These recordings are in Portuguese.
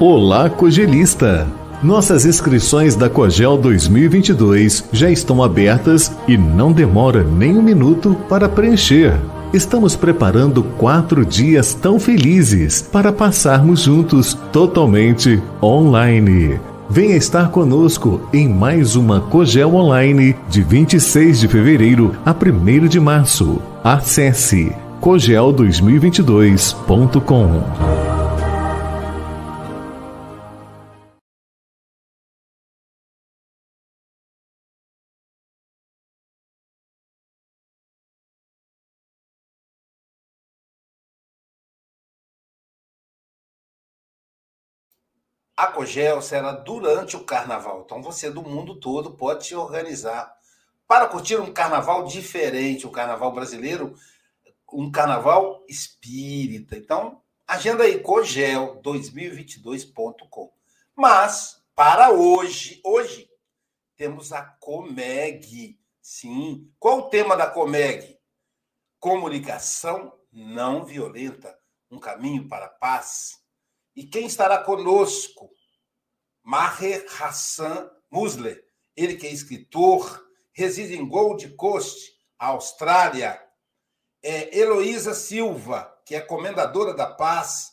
Olá, Cogelista! Nossas inscrições da Cogel 2022 já estão abertas e não demora nem um minuto para preencher. Estamos preparando quatro dias tão felizes para passarmos juntos totalmente online. Venha estar conosco em mais uma Cogel Online de 26 de fevereiro a 1 de março. Acesse cogel2022.com. A Cogel será durante o carnaval. Então você do mundo todo pode se organizar para curtir um carnaval diferente, um carnaval brasileiro, um carnaval espírita. Então, agenda aí cogel2022.com. Mas para hoje, hoje temos a Comeg. Sim. Qual o tema da Comeg? Comunicação não violenta, um caminho para a paz. E quem estará conosco? Maher Hassan Musler, ele que é escritor, reside em Gold Coast, Austrália. É Heloísa Silva, que é comendadora da paz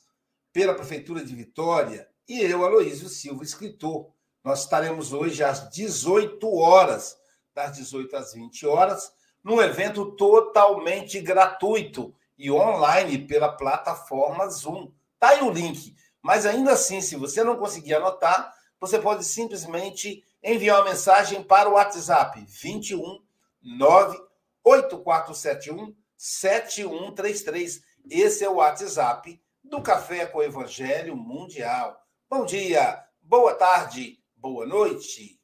pela Prefeitura de Vitória. E eu, Aloísio Silva, escritor. Nós estaremos hoje às 18 horas, das 18 às 20 horas, num evento totalmente gratuito e online pela plataforma Zoom. Tá aí o link. Mas ainda assim, se você não conseguir anotar, você pode simplesmente enviar uma mensagem para o WhatsApp 21 98471 7133. Esse é o WhatsApp do Café com o Evangelho Mundial. Bom dia, boa tarde, boa noite.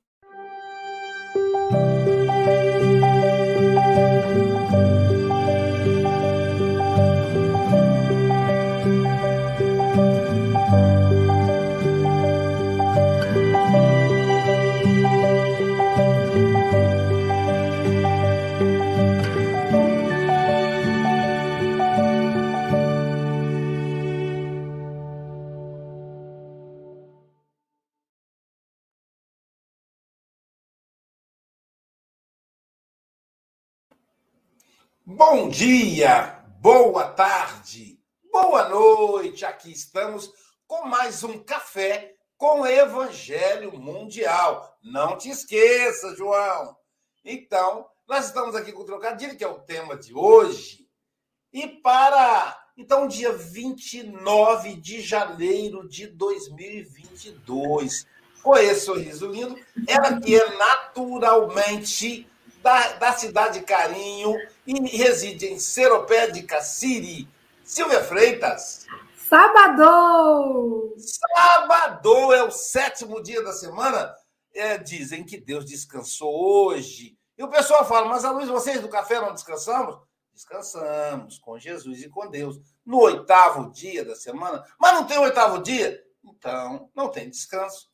Bom dia, boa tarde, boa noite. Aqui estamos com mais um café com Evangelho Mundial. Não te esqueça, João. Então, nós estamos aqui com o trocadilho, que é o tema de hoje. E para. Então, dia 29 de janeiro de 2022. Com esse sorriso lindo, ela que é naturalmente da, da cidade Carinho e reside em Seropédica City. Silvia Freitas. Sábado! Sábado é o sétimo dia da semana. É, dizem que Deus descansou hoje. E o pessoal fala, mas a luz, vocês do café não descansamos? Descansamos com Jesus e com Deus. No oitavo dia da semana. Mas não tem oitavo dia? Então, não tem descanso.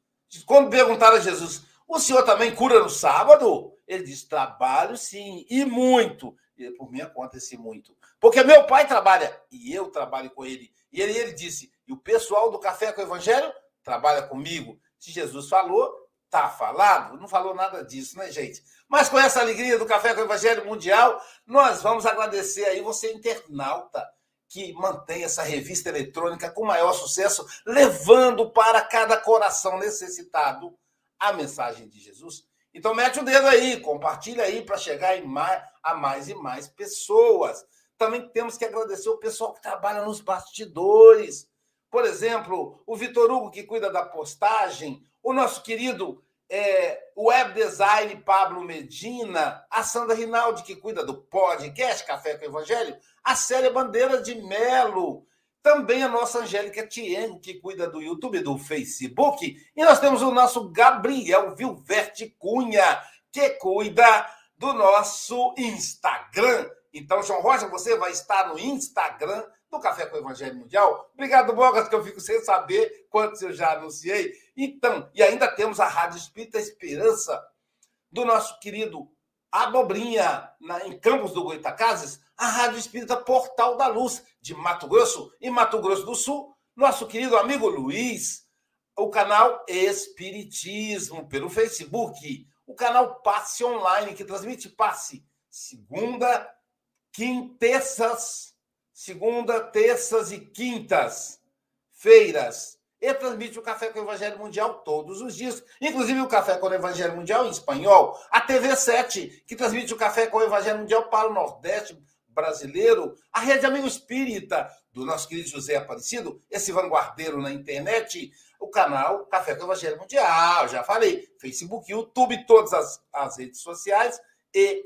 Quando perguntaram a Jesus, o senhor também cura no sábado? Ele diz: trabalho sim, e muito. E por minha conta, esse muito. Porque meu pai trabalha e eu trabalho com ele. E ele, ele disse: e o pessoal do Café com o Evangelho trabalha comigo. Se Jesus falou, tá falado. Não falou nada disso, né, gente? Mas com essa alegria do Café com o Evangelho Mundial, nós vamos agradecer aí você, internauta, que mantém essa revista eletrônica com maior sucesso, levando para cada coração necessitado a mensagem de Jesus. Então mete o dedo aí, compartilha aí para chegar mais, a mais e mais pessoas. Também temos que agradecer o pessoal que trabalha nos bastidores. Por exemplo, o Vitor Hugo, que cuida da postagem, o nosso querido é, web design Pablo Medina, a Sandra Rinaldi, que cuida do podcast Café com Evangelho, a Célia Bandeira de Melo, também a nossa Angélica Tien, que cuida do YouTube, do Facebook. E nós temos o nosso Gabriel Vilverte Cunha, que cuida do nosso Instagram. Então, João Rocha, você vai estar no Instagram do Café com o Evangelho Mundial. Obrigado, Bogas, que eu fico sem saber quantos eu já anunciei. Então, e ainda temos a Rádio Espírita Esperança, do nosso querido Abobrinha, na, em Campos do Goitacazes, a Rádio Espírita Portal da Luz, de Mato Grosso e Mato Grosso do Sul, nosso querido amigo Luiz, o canal Espiritismo pelo Facebook, o canal Passe Online, que transmite passe segunda, quintas, segunda, terças e quintas feiras. E transmite o Café com o Evangelho Mundial todos os dias, inclusive o Café com o Evangelho Mundial em espanhol. A TV7, que transmite o Café com o Evangelho Mundial para o Nordeste brasileiro. A Rede Amigo Espírita, do nosso querido José Aparecido, esse vanguardeiro na internet o canal Café com Evangelho Mundial, já falei, Facebook, YouTube, todas as, as redes sociais e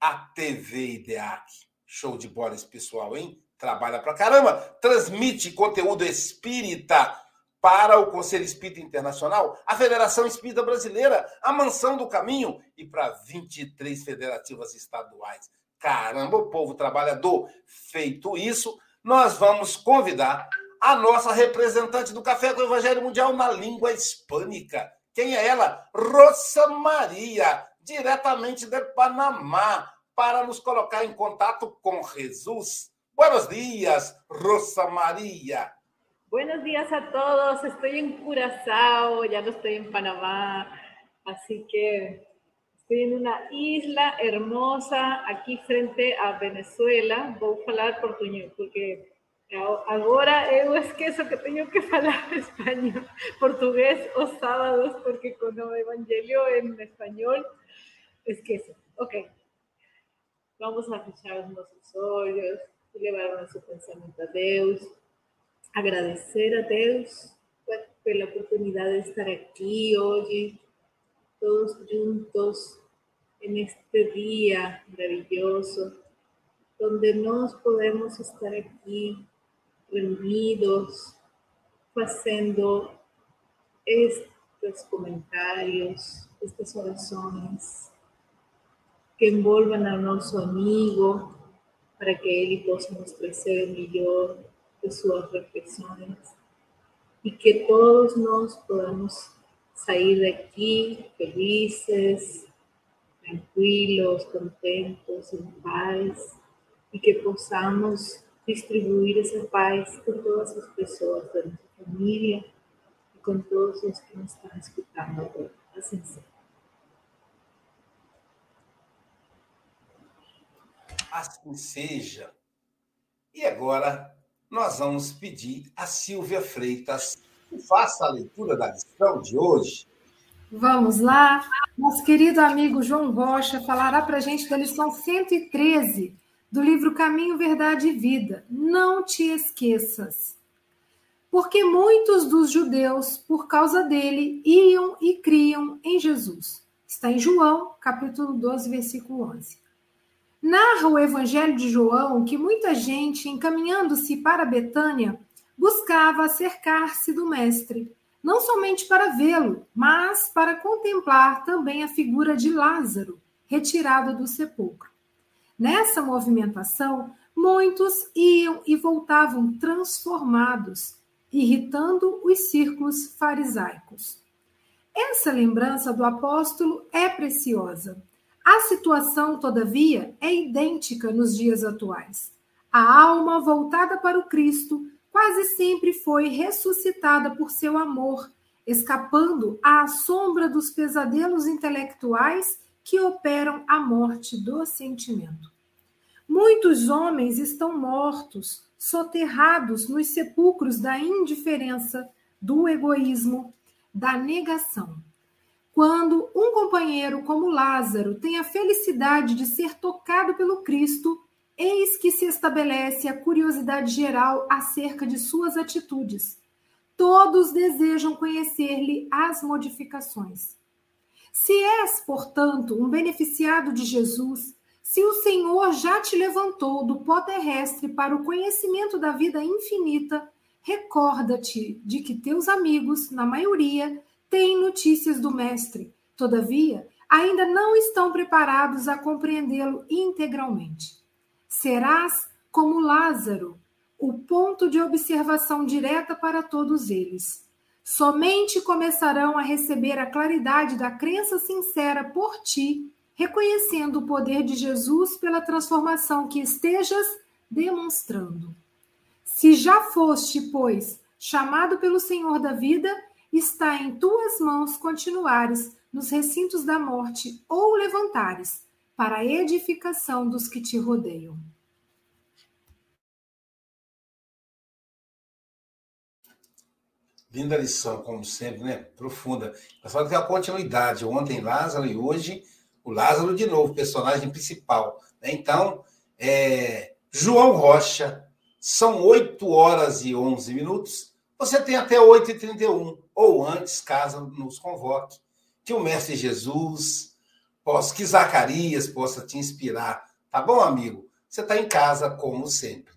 a TV IDEAC. Show de bola esse pessoal, hein? Trabalha pra caramba, transmite conteúdo espírita para o Conselho Espírita Internacional, a Federação Espírita Brasileira, a Mansão do Caminho e para 23 federativas estaduais. Caramba, o povo trabalhador. Feito isso, nós vamos convidar a nossa representante do Café com o Evangelho Mundial na língua hispânica. Quem é ela? Rosa Maria, diretamente de Panamá, para nos colocar em contato com Jesus. Buenos dias, Rosa Maria. Buenos días a todos. Estoy en Curazao, ya no estoy en Panamá, así que estoy en una isla hermosa aquí frente a Venezuela. Voy a hablar portugués porque Agora eu esqueço que tenho que falar espanhol, português os sábados, porque com o evangelho em espanhol, esqueço. Ok. Vamos a fechar os nossos olhos, levar o nosso pensamento a Deus, agradecer a Deus pela oportunidade de estar aqui hoje, todos juntos, neste dia maravilhoso, onde nós podemos estar aqui reunidos, haciendo estos comentarios, estas oraciones que envolvan a nuestro amigo para que él possa nos trazer mejor de sus reflexiones y que todos nos podamos salir de aquí felices, tranquilos, contentos, en paz y que podamos distribuir esa paz con todas las personas de nuestra familia y con todos los que nos están escuchando agora. Seja. Assim seja. E agora nós vamos pedir a Silvia Freitas faça a leitura da lição de hoje. Vamos lá. Nosso querido amigo João Rocha falará para a gente da lição 113 do livro Caminho, Verdade e Vida. Não te esqueças. Porque muitos dos judeus, por causa dele, iam e criam em Jesus. Está em João, capítulo 12, versículo 11. Narra o Evangelho de João que muita gente, encaminhando-se para Betânia, buscava acercar-se do Mestre, não somente para vê-lo, mas para contemplar também a figura de Lázaro, retirado do sepulcro. Nessa movimentação, muitos iam e voltavam transformados, irritando os círculos farisaicos. Essa lembrança do apóstolo é preciosa. A situação, todavia, é idêntica nos dias atuais. A alma voltada para o Cristo quase sempre foi ressuscitada por seu amor, escapando à sombra dos pesadelos intelectuais que operam a morte do sentimento. Muitos homens estão mortos, soterrados nos sepulcros da indiferença, do egoísmo, da negação. Quando um companheiro como Lázaro tem a felicidade de ser tocado pelo Cristo, eis que se estabelece a curiosidade geral acerca de suas atitudes. Todos desejam conhecer-lhe as modificações. Se és, portanto, um beneficiado de Jesus, se o Senhor já te levantou do pó terrestre para o conhecimento da vida infinita, recorda-te de que teus amigos, na maioria, têm notícias do Mestre. Todavia, ainda não estão preparados a compreendê-lo integralmente. Serás como Lázaro, o ponto de observação direta para todos eles. Somente começarão a receber a claridade da crença sincera por ti, reconhecendo o poder de Jesus pela transformação que estejas demonstrando. Se já foste, pois, chamado pelo Senhor da vida, está em tuas mãos continuares nos recintos da morte ou levantares para a edificação dos que te rodeiam. Linda lição, como sempre, né? Profunda. Pessoal, tem a continuidade. Ontem Lázaro e hoje o Lázaro de novo, personagem principal. Né? Então, é, João Rocha, são 8 horas e 11 minutos. Você tem até 8h31, ou antes, caso nos convoque. Que o Mestre Jesus, possa, que Zacarias possa te inspirar. Tá bom, amigo? Você está em casa, como sempre.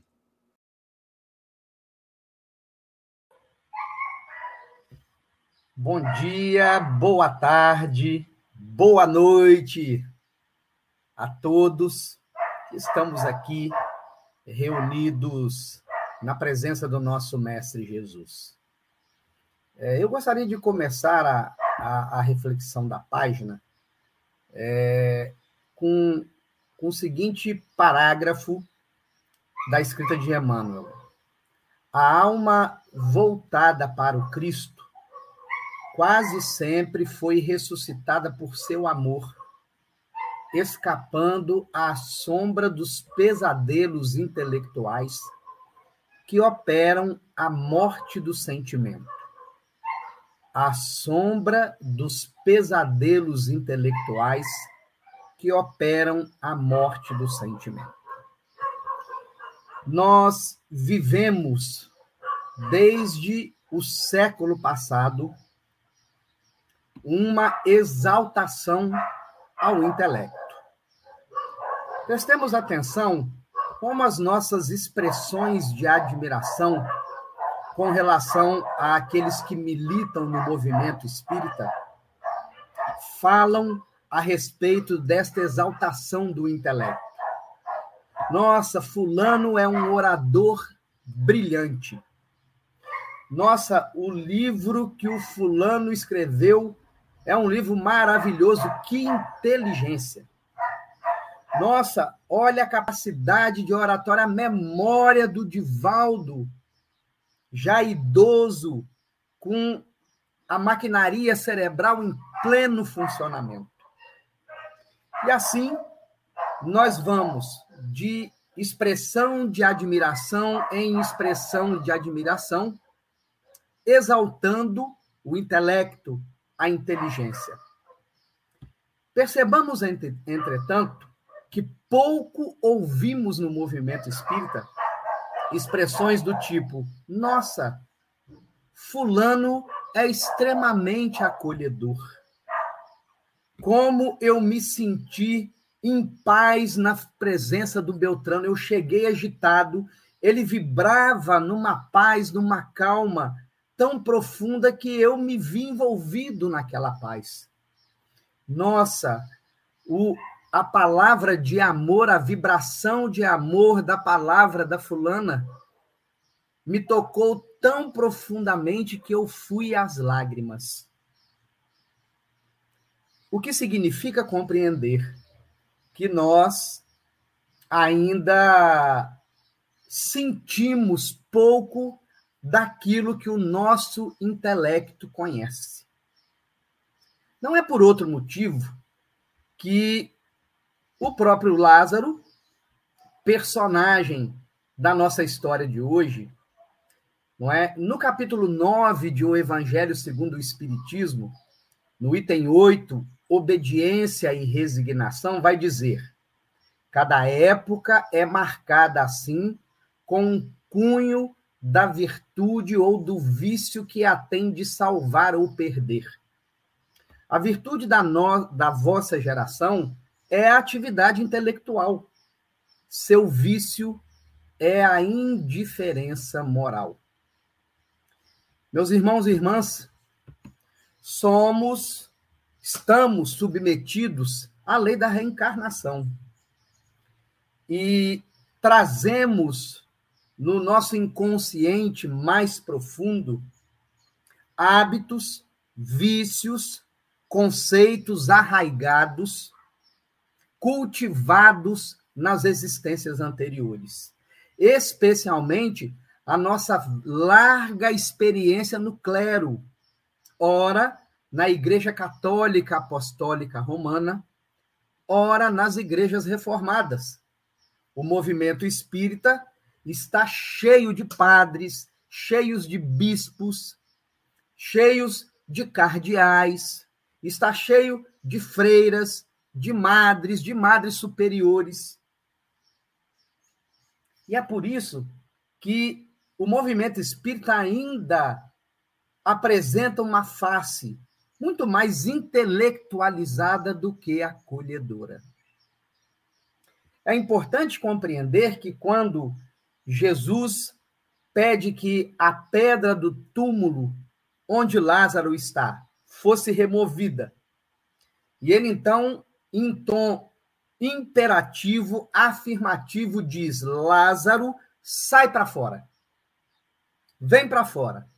Bom dia, boa tarde, boa noite a todos estamos aqui reunidos na presença do nosso Mestre Jesus. É, eu gostaria de começar a, a, a reflexão da página é, com, com o seguinte parágrafo da escrita de Emmanuel. A alma voltada para o Cristo quase sempre foi ressuscitada por seu amor, escapando à sombra dos pesadelos intelectuais que operam a morte do sentimento. A sombra dos pesadelos intelectuais que operam a morte do sentimento. Nós vivemos desde o século passado uma exaltação ao intelecto. Prestemos atenção como as nossas expressões de admiração com relação àqueles que militam no movimento espírita falam a respeito desta exaltação do intelecto. Nossa, Fulano é um orador brilhante. Nossa, o livro que o Fulano escreveu é um livro maravilhoso. Que inteligência! Nossa, olha a capacidade de oratória, a memória do Divaldo, já idoso, com a maquinaria cerebral em pleno funcionamento. E assim, nós vamos de expressão de admiração em expressão de admiração, exaltando o intelecto, a inteligência. Percebamos, entretanto, que pouco ouvimos no movimento espírita expressões do tipo: nossa, Fulano é extremamente acolhedor. Como eu me senti em paz na presença do Beltrano. Eu cheguei agitado, ele vibrava numa paz, numa calma tão profunda que eu me vi envolvido naquela paz. Nossa, o, a palavra de amor, a vibração de amor da palavra da fulana me tocou tão profundamente que eu fui às lágrimas. O que significa compreender que nós ainda sentimos pouco daquilo que o nosso intelecto conhece. Não é por outro motivo que o próprio Lázaro, personagem da nossa história de hoje, não é? No capítulo 9 de O Evangelho segundo o Espiritismo, no item 8, obediência e resignação, vai dizer: cada época é marcada assim com um cunho da virtude ou do vício que a tem de salvar ou perder. A virtude da, no, da vossa geração é a atividade intelectual. Seu vício é a indiferença moral. Meus irmãos e irmãs, somos, estamos submetidos à lei da reencarnação. E trazemos no nosso inconsciente mais profundo hábitos, vícios, conceitos arraigados, cultivados nas existências anteriores, especialmente a nossa larga experiência no clero, ora na Igreja Católica Apostólica Romana, ora nas igrejas reformadas. O movimento espírita está cheio de padres, cheios de bispos, cheios de cardeais, está cheio de freiras, de madres, de madres superiores. E é por isso que o movimento espírita ainda apresenta uma face muito mais intelectualizada do que acolhedora. É importante compreender que quando Jesus pede que a pedra do túmulo onde Lázaro está fosse removida, e ele então, em tom imperativo, afirmativo, diz: Lázaro, sai para fora. Vem para fora.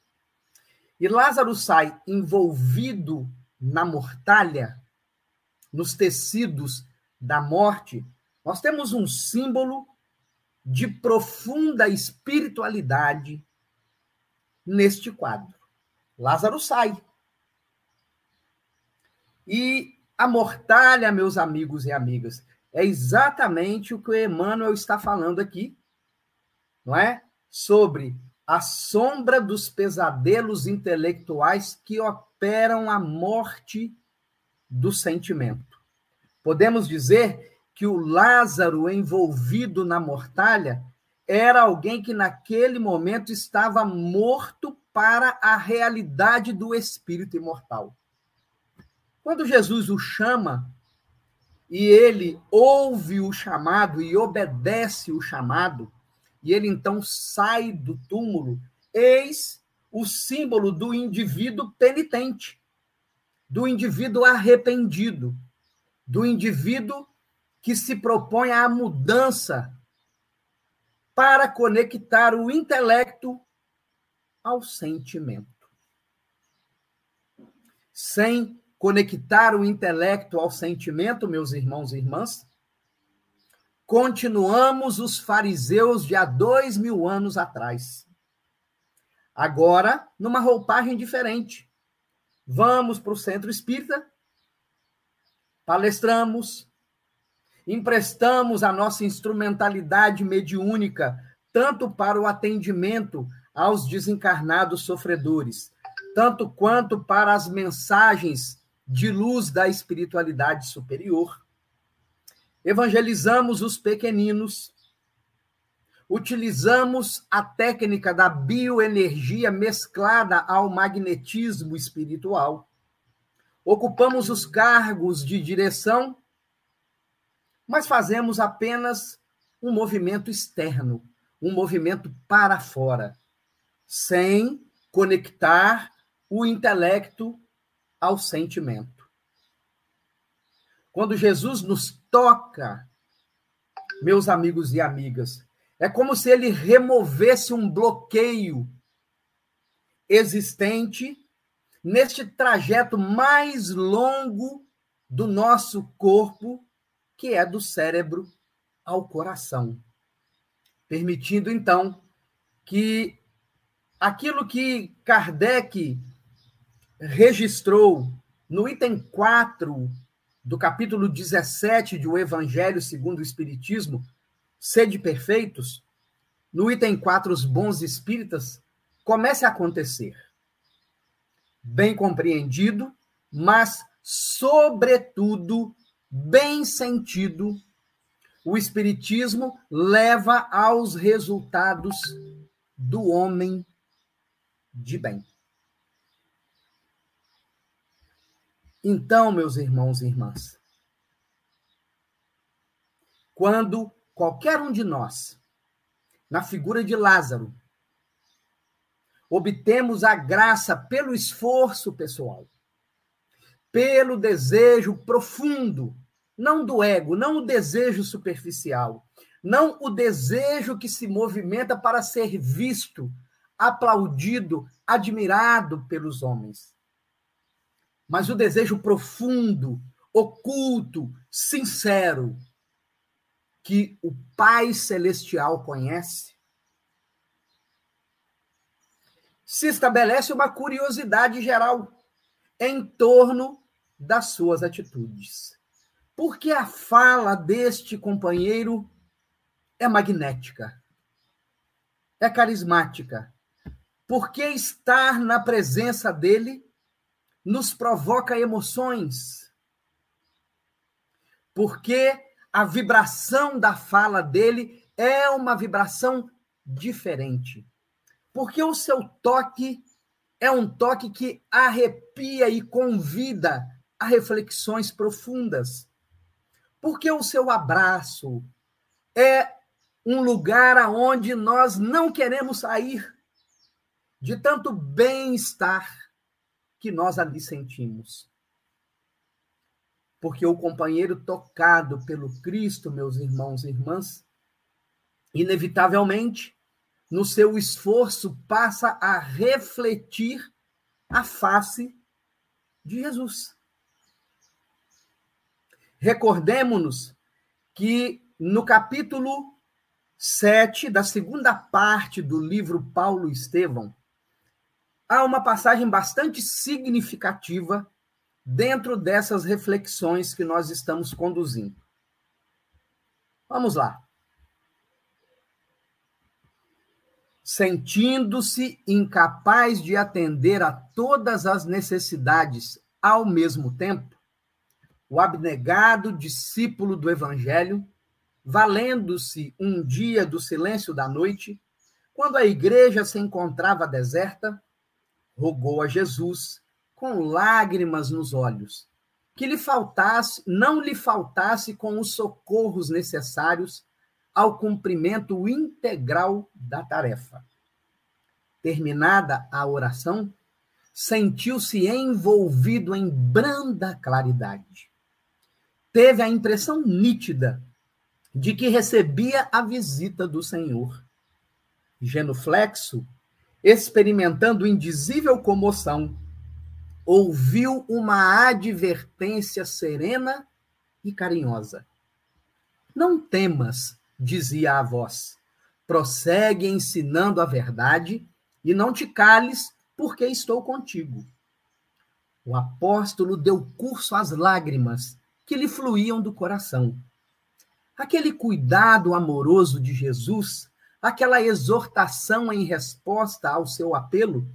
E Lázaro sai envolvido na mortalha, nos tecidos da morte. Nós temos um símbolo de profunda espiritualidade neste quadro. Lázaro sai. E a mortalha, meus amigos e amigas, é exatamente o que o Emmanuel está falando aqui, não é? Sobre a sombra dos pesadelos intelectuais que operam a morte do sentimento. Podemos dizer que o Lázaro envolvido na mortalha era alguém que naquele momento estava morto para a realidade do espírito imortal. Quando Jesus o chama e ele ouve o chamado e obedece o chamado, e ele então sai do túmulo, eis o símbolo do indivíduo penitente, do indivíduo arrependido, do indivíduo que se propõe à mudança para conectar o intelecto ao sentimento. Sem conectar o intelecto ao sentimento, meus irmãos e irmãs, continuamos os fariseus de há dois mil anos atrás. Agora, numa roupagem diferente. Vamos para o centro espírita, palestramos, emprestamos a nossa instrumentalidade mediúnica tanto para o atendimento aos desencarnados sofredores, tanto quanto para as mensagens de luz da espiritualidade superior. Evangelizamos os pequeninos, utilizamos a técnica da bioenergia mesclada ao magnetismo espiritual. Ocupamos os cargos de direção, mas fazemos apenas um movimento externo, um movimento para fora, sem conectar o intelecto ao sentimento. Quando Jesus nos toca, meus amigos e amigas, é como se ele removesse um bloqueio existente neste trajeto mais longo do nosso corpo, que é do cérebro ao coração. Permitindo, então, que aquilo que Kardec registrou no item 4 do capítulo 17 de O Evangelho segundo o Espiritismo, Sede Perfeitos, no item 4, Os Bons Espíritas, comece a acontecer. Bem compreendido, mas, sobretudo, bem sentido, o Espiritismo leva aos resultados do homem de bem. Então, meus irmãos e irmãs, quando qualquer um de nós, na figura de Lázaro, obtemos a graça pelo esforço pessoal, pelo desejo profundo, não do ego, não o desejo superficial, não o desejo que se movimenta para ser visto, aplaudido, admirado pelos homens mas o desejo profundo, oculto, sincero, que o Pai Celestial conhece, se estabelece uma curiosidade geral. em torno das suas atitudes. Porque a fala deste companheiro é magnética, é carismática. Porque estar na presença dele nos provoca emoções. Porque a vibração da fala dele é uma vibração diferente. Porque o seu toque é um toque que arrepia e convida a reflexões profundas. Porque o seu abraço é um lugar aonde nós não queremos sair de tanto bem-estar que nós ali sentimos. Porque o companheiro tocado pelo Cristo, meus irmãos e irmãs, inevitavelmente, no seu esforço, passa a refletir a face de Jesus. Recordemos-nos que no capítulo 7 da segunda parte do livro Paulo Estevão, há uma passagem bastante significativa dentro dessas reflexões que nós estamos conduzindo. Vamos lá. Sentindo-se incapaz de atender a todas as necessidades ao mesmo tempo, o abnegado discípulo do Evangelho, valendo-se um dia do silêncio da noite, quando a igreja se encontrava deserta, rogou a Jesus com lágrimas nos olhos, que lhe faltasse, não lhe faltasse com os socorros necessários ao cumprimento integral da tarefa. Terminada a oração, sentiu-se envolvido em branda claridade. Teve a impressão nítida de que recebia a visita do Senhor. Genuflexo, experimentando indizível comoção, ouviu uma advertência serena e carinhosa. Não temas, dizia a voz. Prossegue ensinando a verdade e não te cales, porque estou contigo. O apóstolo deu curso às lágrimas que lhe fluíam do coração. Aquele cuidado amoroso de Jesus, aquela exortação em resposta ao seu apelo,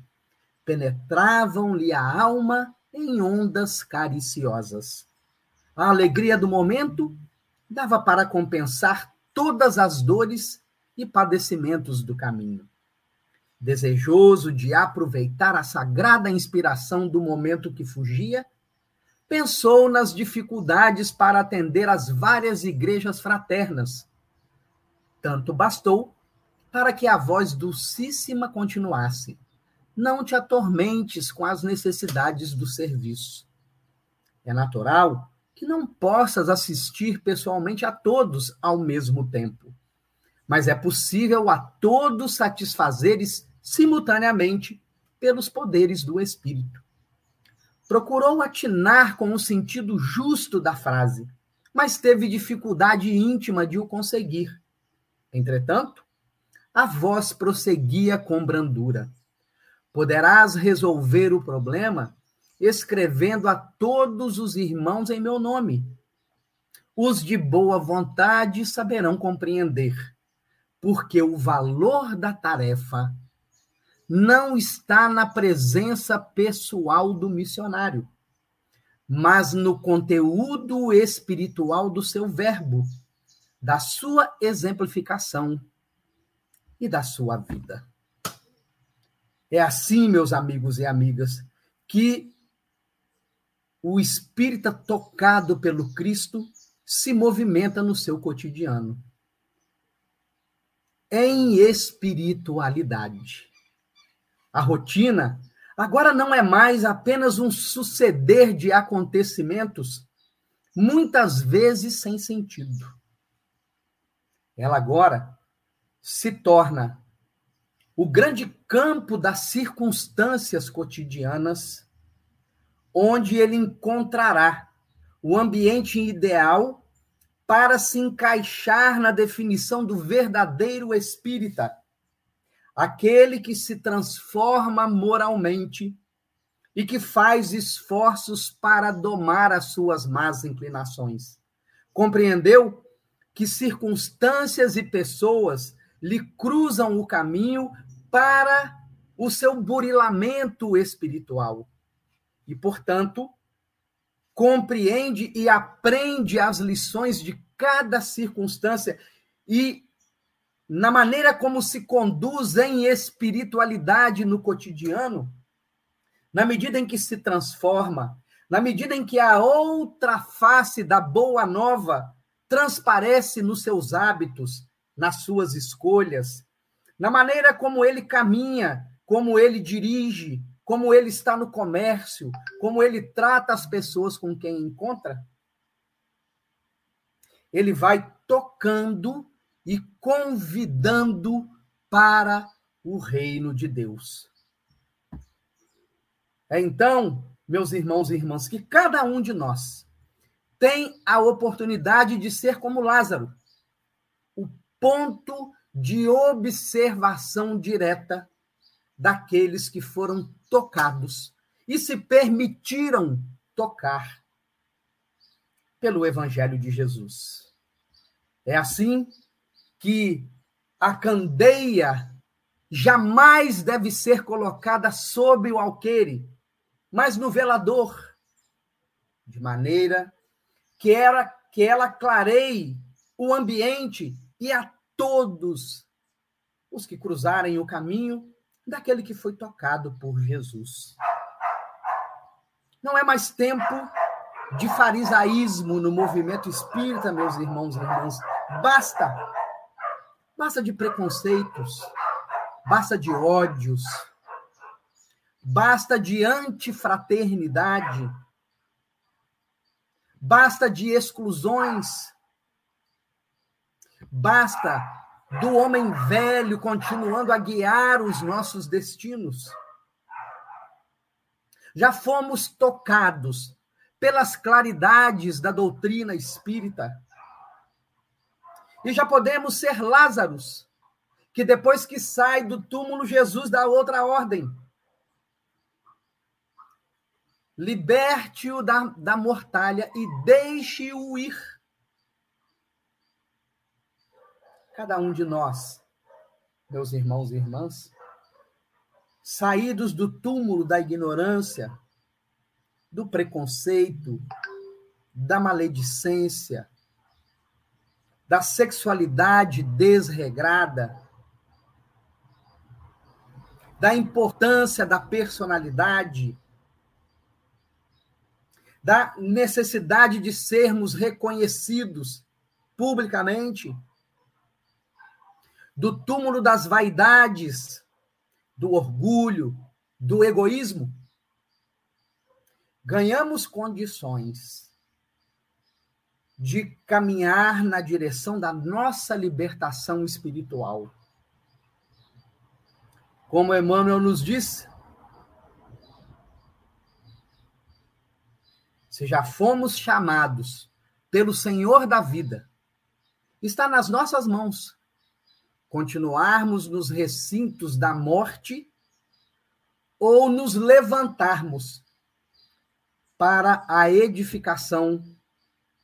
penetravam-lhe a alma em ondas cariciosas. A alegria do momento dava para compensar todas as dores e padecimentos do caminho. Desejoso de aproveitar a sagrada inspiração do momento que fugia, pensou nas dificuldades para atender às várias igrejas fraternas. Tanto bastou para que a voz dulcíssima continuasse: Não te atormentes com as necessidades do serviço. É natural que não possas assistir pessoalmente a todos ao mesmo tempo. Mas é possível a todos satisfazeres simultaneamente pelos poderes do Espírito. Procurou atinar com o sentido justo da frase, mas teve dificuldade íntima de o conseguir. Entretanto, a voz prosseguia com brandura. Poderás resolver o problema escrevendo a todos os irmãos em meu nome. Os de boa vontade saberão compreender, porque o valor da tarefa não está na presença pessoal do missionário, mas no conteúdo espiritual do seu verbo, da sua exemplificação e da sua vida. É assim, meus amigos e amigas, que o espírita tocado pelo Cristo se movimenta no seu cotidiano. Em espiritualidade. A rotina agora não é mais apenas um suceder de acontecimentos, muitas vezes sem sentido. Ela agora se torna o grande campo das circunstâncias cotidianas onde ele encontrará o ambiente ideal para se encaixar na definição do verdadeiro espírita, aquele que se transforma moralmente e que faz esforços para domar as suas más inclinações. Compreendeu que circunstâncias e pessoas lhe cruzam o caminho para o seu burilamento espiritual. E, portanto, compreende e aprende as lições de cada circunstância e na maneira como se conduz em espiritualidade no cotidiano, na medida em que se transforma, na medida em que a outra face da boa nova transparece nos seus hábitos, nas suas escolhas, na maneira como ele caminha, como ele dirige, como ele está no comércio, como ele trata as pessoas com quem encontra, ele vai tocando e convidando para o reino de Deus. É então, meus irmãos e irmãs, que cada um de nós tem a oportunidade de ser como Lázaro, ponto de observação direta daqueles que foram tocados e se permitiram tocar pelo Evangelho de Jesus. É assim que a candeia jamais deve ser colocada sob o alqueire, mas no velador, de maneira que, era, que ela clareie o ambiente e a todos os que cruzarem o caminho daquele que foi tocado por Jesus. Não é mais tempo de farisaísmo no movimento espírita, meus irmãos e irmãs. Basta. Basta de preconceitos, basta de ódios, basta de antifraternidade, basta de exclusões, basta do homem velho continuando a guiar os nossos destinos. Já fomos tocados pelas claridades da doutrina espírita. E já podemos ser Lázaros, que depois que sai do túmulo, Jesus dá outra ordem. Liberte-o da, da mortalha e deixe-o ir. Cada um de nós, meus irmãos e irmãs, saídos do túmulo da ignorância, do preconceito, da maledicência, da sexualidade desregrada, da importância da personalidade, da necessidade de sermos reconhecidos publicamente do túmulo das vaidades, do orgulho, do egoísmo, ganhamos condições de caminhar na direção da nossa libertação espiritual. Como Emmanuel nos disse, se já fomos chamados pelo Senhor da vida, está nas nossas mãos continuarmos nos recintos da morte ou nos levantarmos para a edificação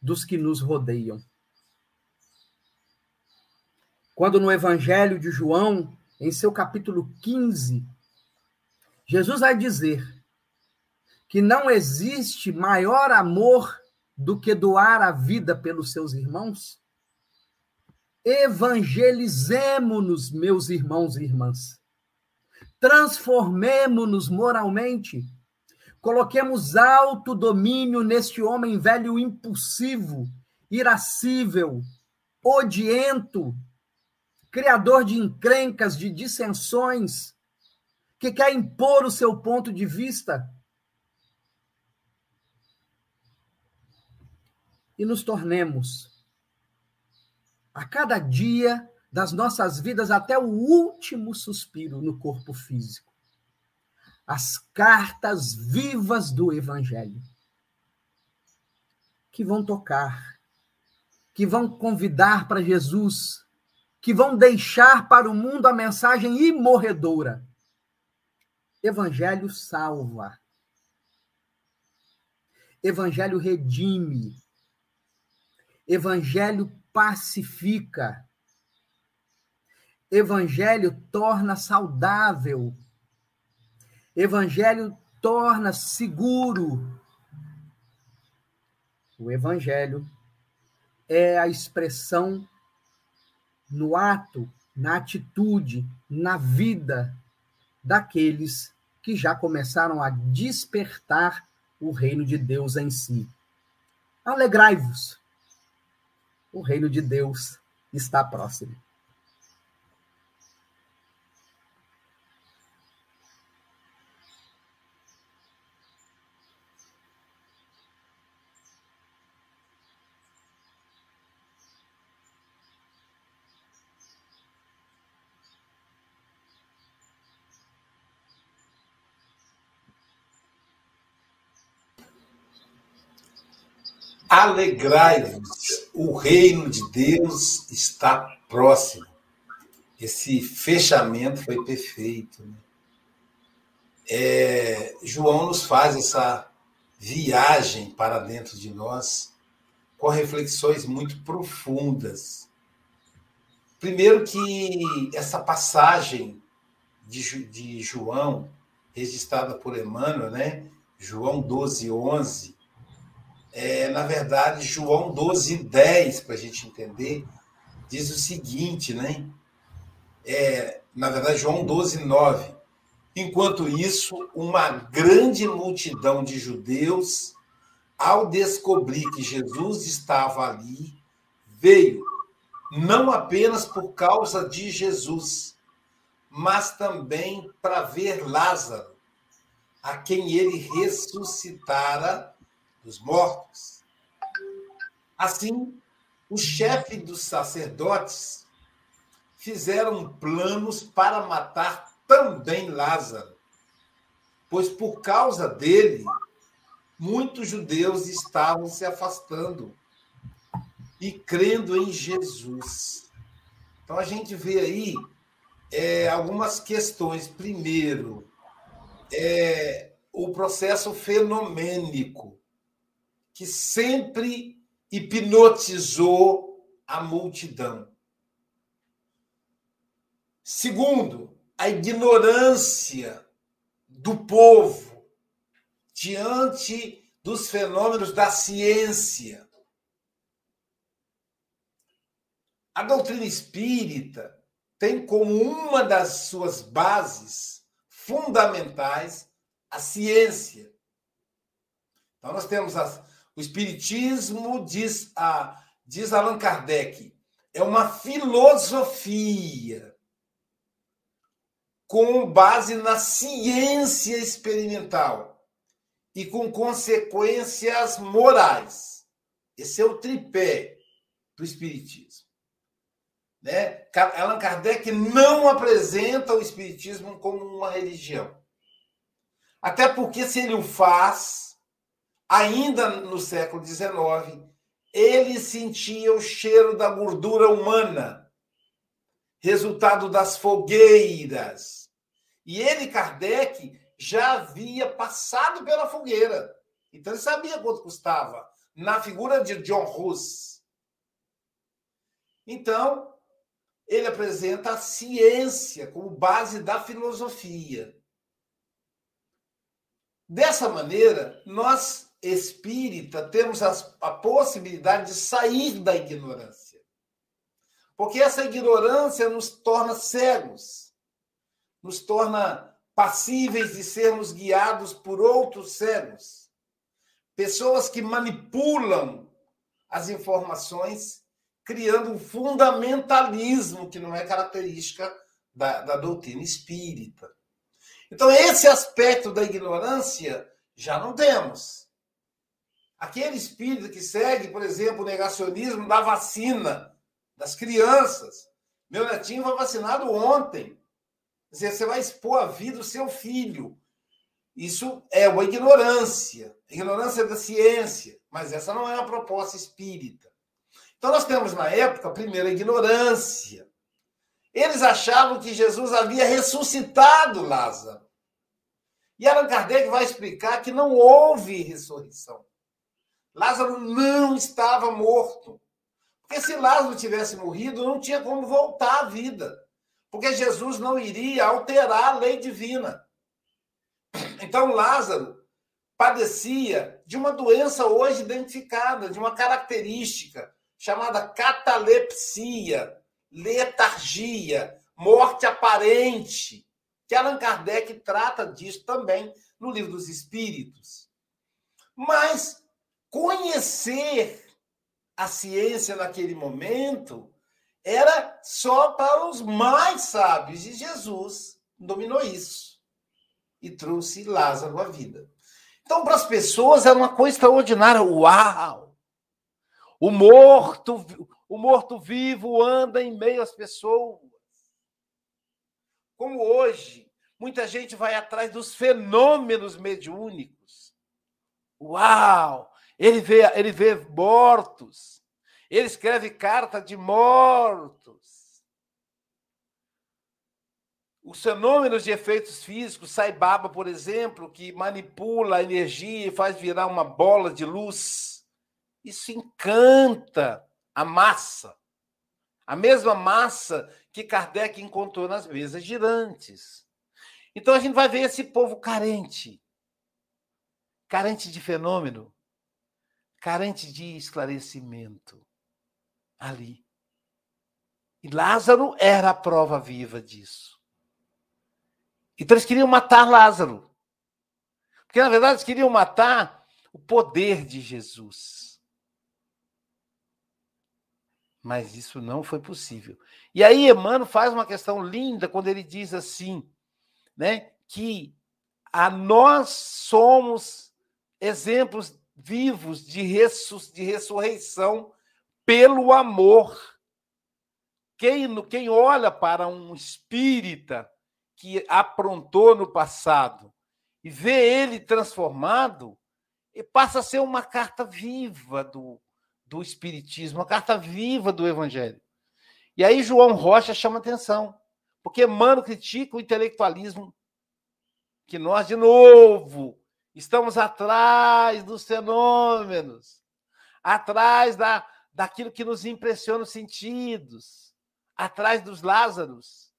dos que nos rodeiam. Quando no Evangelho de João, em seu capítulo 15, Jesus vai dizer que não existe maior amor do que doar a vida pelos seus irmãos, Evangelizemo-nos, meus irmãos e irmãs. Transformemo-nos moralmente. Coloquemos alto domínio neste homem velho impulsivo, irascível, odiento, criador de encrencas, de dissensões, que quer impor o seu ponto de vista. E nos tornemos a cada dia das nossas vidas até o último suspiro no corpo físico. As cartas vivas do Evangelho que vão tocar, que vão convidar para Jesus, que vão deixar para o mundo a mensagem imorredora. Evangelho salva. Evangelho redime. Evangelho pacifica. Evangelho torna saudável. Evangelho torna seguro. O Evangelho é a expressão no ato, na atitude, na vida daqueles que já começaram a despertar o reino de Deus em si. Alegrai-vos. O reino de Deus está próximo. Alegrai-vos, o reino de Deus está próximo. Esse fechamento foi perfeito. Né? É, João nos faz essa viagem para dentro de nós com reflexões muito profundas. Primeiro que essa passagem de, de João, registrada por Emmanuel, né? João 12, 11, é, na verdade, João 12, 10, para a gente entender, diz o seguinte, né? É, na verdade, João 12, 9. Enquanto isso, uma grande multidão de judeus, ao descobrir que Jesus estava ali, veio, não apenas por causa de Jesus, mas também para ver Lázaro, a quem ele ressuscitara dos mortos. Assim, o chefe dos sacerdotes fizeram planos para matar também Lázaro, pois por causa dele, muitos judeus estavam se afastando e crendo em Jesus. Então a gente vê aí é, algumas questões. Primeiro, é, o processo fenomênico que sempre hipnotizou a multidão. Segundo, a ignorância do povo diante dos fenômenos da ciência. A doutrina espírita tem como uma das suas bases fundamentais a ciência. Então, nós temos as, o Espiritismo, diz, a, diz Allan Kardec, é uma filosofia com base na ciência experimental e com consequências morais. Esse é o tripé do Espiritismo. Né? Allan Kardec não apresenta o Espiritismo como uma religião. Até porque, se ele o faz, ainda no século XIX, ele sentia o cheiro da gordura humana, resultado das fogueiras. E ele, Kardec, já havia passado pela fogueira. Então ele sabia quanto custava, na figura de John Hus. Então, ele apresenta a ciência como base da filosofia. Dessa maneira, nós espírita, temos a, a possibilidade de sair da ignorância. Porque essa ignorância nos torna cegos, nos torna passíveis de sermos guiados por outros cegos. Pessoas que manipulam as informações, criando um fundamentalismo que não é característica da, da doutrina espírita. Então, esse aspecto da ignorância já não temos. Aquele espírito que segue, por exemplo, o negacionismo da vacina das crianças. Meu netinho foi vacinado ontem. Quer dizer, você vai expor a vida do seu filho. Isso é uma ignorância, ignorância da ciência, mas essa não é uma proposta espírita. Então, nós temos na época, a ignorância. Eles achavam que Jesus havia ressuscitado Lázaro. E Allan Kardec vai explicar que não houve ressurreição. Lázaro não estava morto. Porque se Lázaro tivesse morrido, não tinha como voltar à vida. Porque Jesus não iria alterar a lei divina. Então, Lázaro padecia de uma doença hoje identificada, de uma característica chamada catalepsia, letargia, morte aparente, que Allan Kardec trata disso também no livro dos Espíritos. Mas conhecer a ciência naquele momento era só para os mais sábios, e Jesus dominou isso e trouxe Lázaro à vida. Então, para as pessoas era uma coisa extraordinária. Uau! O morto, o morto vivo anda em meio às pessoas. Como hoje, muita gente vai atrás dos fenômenos mediúnicos. Uau! Ele vê, ele vê mortos. Ele escreve carta de mortos. Os fenômenos de efeitos físicos, Saibaba, por exemplo, que manipula a energia e faz virar uma bola de luz. Isso encanta a massa. A mesma massa que Kardec encontrou nas mesas girantes. Então a gente vai ver esse povo carente, carente de fenômeno, carente de esclarecimento ali. E Lázaro era a prova viva disso. Então eles queriam matar Lázaro. Porque, na verdade, eles queriam matar o poder de Jesus. Mas isso não foi possível. E aí, Emmanuel faz uma questão linda quando ele diz assim, né, que a nós somos exemplos vivos de, de ressurreição pelo amor. Quem, quem olha para um espírita que aprontou no passado e vê ele transformado, passa a ser uma carta viva do, do Espiritismo, uma carta viva do Evangelho. E aí João Rocha chama atenção, porque Mano critica o intelectualismo que nós, de novo, Estamos atrás dos fenômenos, atrás da, daquilo que nos impressiona os sentidos, atrás dos Lázaros.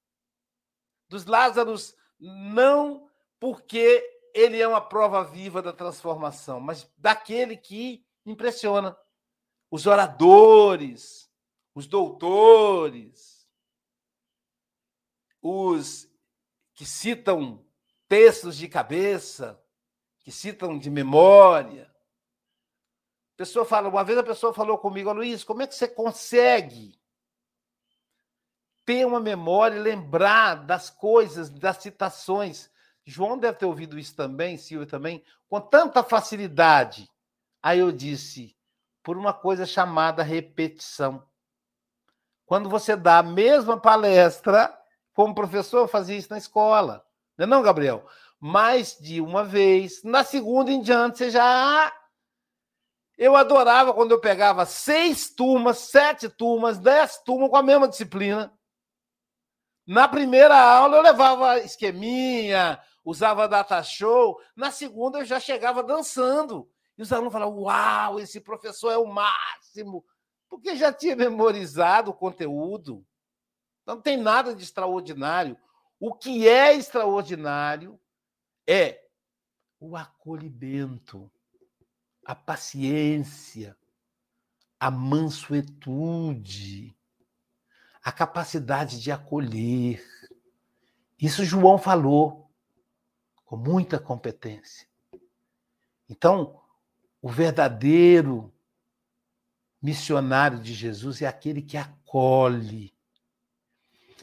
Dos Lázaros, não porque ele é uma prova viva da transformação, mas daquele que impressiona. Os oradores, os doutores, os que citam textos de cabeça, que citam de memória. A pessoa fala, uma vez a pessoa falou comigo, Luiz, como é que você consegue ter uma memória e lembrar das coisas, das citações? João deve ter ouvido isso também, Silvia também, com tanta facilidade. Aí eu disse, por uma coisa chamada repetição. Quando você dá a mesma palestra, como professor, fazia isso na escola. Não é não, Gabriel? Mais de uma vez. Na segunda em diante, você já. Eu adorava quando eu pegava seis turmas, sete turmas, dez turmas com a mesma disciplina. Na primeira aula eu levava esqueminha, usava data show. Na segunda eu já chegava dançando. E os alunos falavam: Uau, esse professor é o máximo! Porque já tinha memorizado o conteúdo. Não tem nada de extraordinário. O que é extraordinário é o acolhimento, a paciência, a mansuetude, a capacidade de acolher. Isso João falou com muita competência. Então, o verdadeiro missionário de Jesus é aquele que acolhe.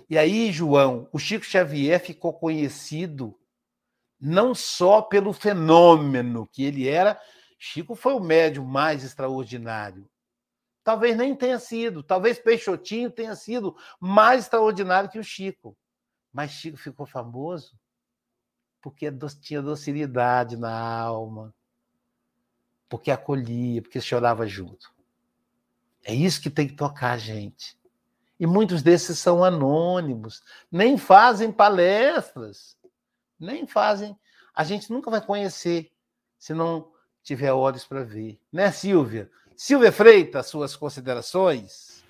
E aí, João, o Chico Xavier ficou conhecido não só pelo fenômeno que ele era. Chico foi o médium mais extraordinário. Talvez nem tenha sido, talvez Peixotinho tenha sido mais extraordinário que o Chico. Mas Chico ficou famoso porque tinha docilidade na alma, porque acolhia, porque chorava junto. É isso que tem que tocar a gente. E muitos desses são anônimos, nem fazem palestras nem fazem. A gente nunca vai conhecer se não tiver olhos para ver. Né, Silvia? Silvia Freitas, suas considerações?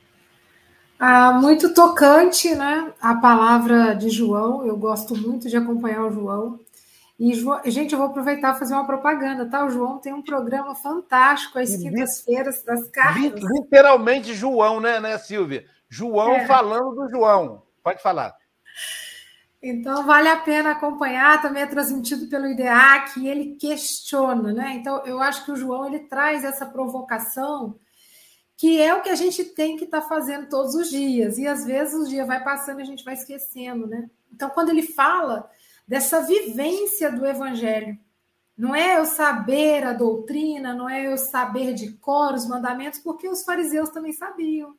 Ah, muito tocante, né? A palavra de João. Eu gosto muito de acompanhar o João. E, gente, eu vou aproveitar e fazer uma propaganda, tá? O João tem um programa fantástico às quintas-feiras das cartas. Literalmente João, né, né, Silvia? João é. falando do João. Pode falar. Então, vale a pena acompanhar, também é transmitido pelo IDEAC, e ele questiona, né? Então, eu acho que o João ele traz essa provocação, que é o que a gente tem que estar tá fazendo todos os dias, e às vezes o dia vai passando e a gente vai esquecendo, né? Então, quando ele fala dessa vivência do evangelho, não é eu saber a doutrina, não é eu saber de cor os mandamentos, porque os fariseus também sabiam.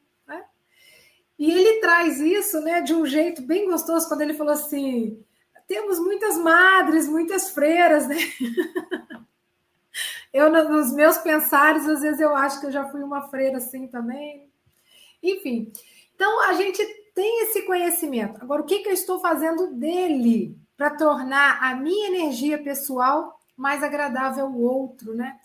E ele traz isso né, de um jeito bem gostoso, quando ele falou assim: temos muitas madres, muitas freiras, né? Eu, nos meus pensares, às vezes eu acho que eu já fui uma freira assim também. Enfim, então a gente tem esse conhecimento. Agora, o que, que eu estou fazendo dele para tornar a minha energia pessoal mais agradável ao outro, né?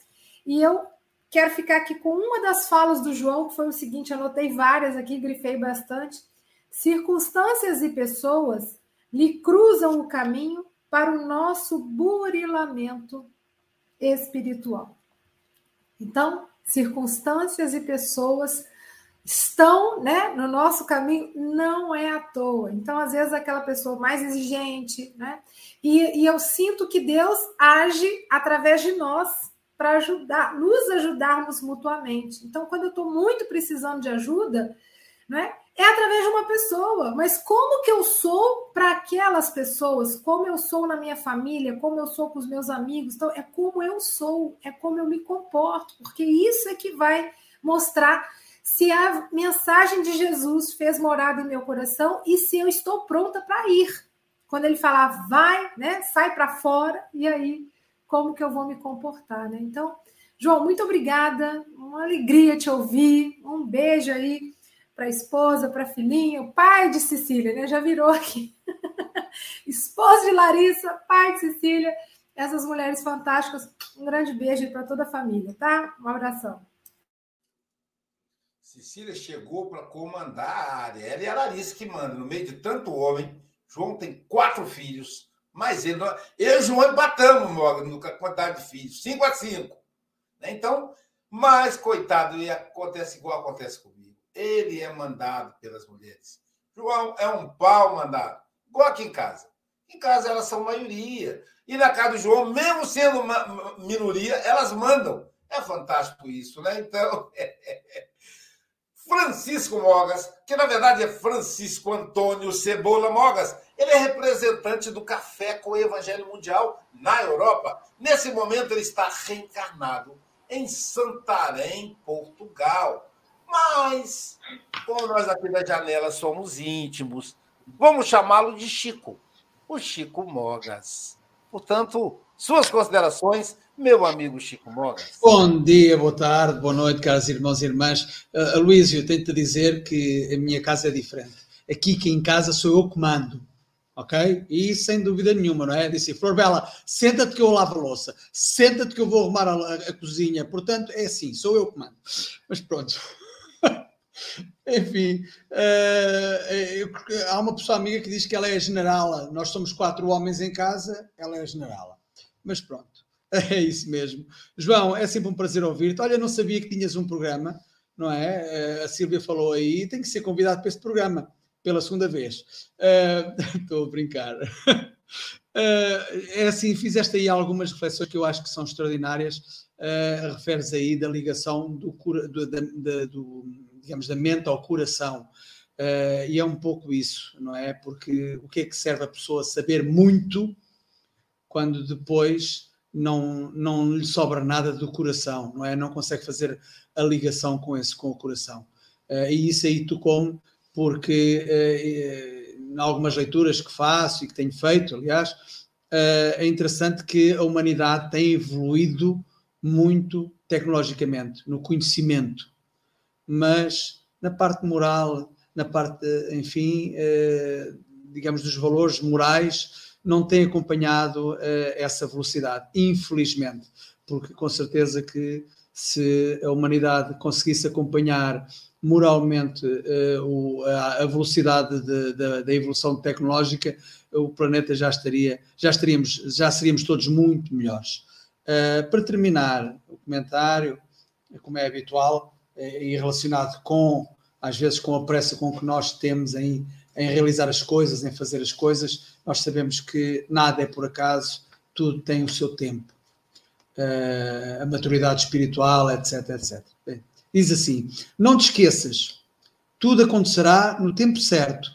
E eu Quero ficar aqui com uma das falas do João, que foi o seguinte: anotei várias aqui, grifei bastante. Circunstâncias e pessoas lhe cruzam o caminho para o nosso burilamento espiritual. Então, circunstâncias e pessoas estão né, no nosso caminho, não é à toa. Então, às vezes, aquela pessoa mais exigente, né? E, e eu sinto que Deus age através de nós para ajudar, nos ajudarmos mutuamente. Então, quando eu estou muito precisando de ajuda, né, é através de uma pessoa. Mas como que eu sou para aquelas pessoas? Como eu sou na minha família? Como eu sou com os meus amigos? Então, é como eu sou, é como eu me comporto, porque isso é que vai mostrar se a mensagem de Jesus fez morada em meu coração e se eu estou pronta para ir. Quando ele falar, vai, né, sai para fora, e aí como que eu vou me comportar, né? Então, João, muito obrigada, uma alegria te ouvir, um beijo aí para a esposa, para a filhinha, o pai de Cecília, né? Já virou aqui. Esposa de Larissa, pai de Cecília, essas mulheres fantásticas. Um grande beijo para toda a família, tá? Um abração. Cecília chegou para comandar a área. Ela e a Larissa que manda, no meio de tanto homem. João tem quatro filhos mas ele, eu e o João batamos no quantidade de filhos, 5 a 5. Né? Então, mas, coitado, e acontece igual acontece comigo. Ele é mandado pelas mulheres. João é um pau mandado, igual aqui em casa. Em casa elas são maioria. E na casa do João, mesmo sendo uma minoria, elas mandam. É fantástico isso, né? Então, Francisco Mogas, que na verdade é Francisco Antônio Cebola Mogas, ele é representante do Café com o Evangelho Mundial na Europa. Nesse momento, ele está reencarnado em Santarém, Portugal. Mas, como nós aqui da janela somos íntimos, vamos chamá-lo de Chico, o Chico Mogas. Portanto, suas considerações, meu amigo Chico Mogas. Bom dia, boa tarde, boa noite, caros irmãos e irmãs. Uh, Aloysio, tenho-te dizer que a minha casa é diferente. Aqui que em casa sou eu que mando ok? E sem dúvida nenhuma, não é? Disse, Flor Bela, senta-te que eu lavo a louça, senta-te que eu vou arrumar a, a, cozinha. Portanto, é assim, sou eu que mando. Mas pronto. Enfim, uh, eu, há uma pessoa amiga que diz que ela é a generala. Nós somos quatro homens em casa, ela é a generala. Mas pronto, é isso mesmo. João, é sempre um prazer ouvir-te. Olha, não sabia que tinhas um programa, não é? Uh, a Silvia falou aí, tem que ser convidado para este programa pela segunda vez. Uh, estou a brincar. Uh, é assim, fizeste aí algumas reflexões que eu acho que são extraordinárias. Uh, referes aí da ligação do, do, da, da, do, digamos, da mente ao coração. Uh, e é um pouco isso, não é? Porque o que é que serve a pessoa saber muito quando depois não, não lhe sobra nada do coração, não é? Não consegue fazer a ligação com esse, com o coração. Uh, e isso aí tocou porque eh, em algumas leituras que faço e que tenho feito, aliás, eh, é interessante que a humanidade tem evoluído muito tecnologicamente, no conhecimento, mas na parte moral, na parte, enfim, eh, digamos, dos valores morais, não tem acompanhado essa velocidade, infelizmente, porque com certeza que se a humanidade conseguisse acompanhar moralmente uh, a, velocidade da evolução tecnológica, o planeta já estaria, já estaríamos, já seríamos todos muito melhores. Uh, para terminar o comentário, como é habitual, e relacionado com, às vezes, com a pressa com que nós temos em, em realizar as coisas, em fazer as coisas, nós sabemos que nada é por acaso, tudo tem o seu tempo. Uh, a maturidade espiritual, etc, etc. Bem, diz assim: não te esqueças, tudo acontecerá no tempo certo.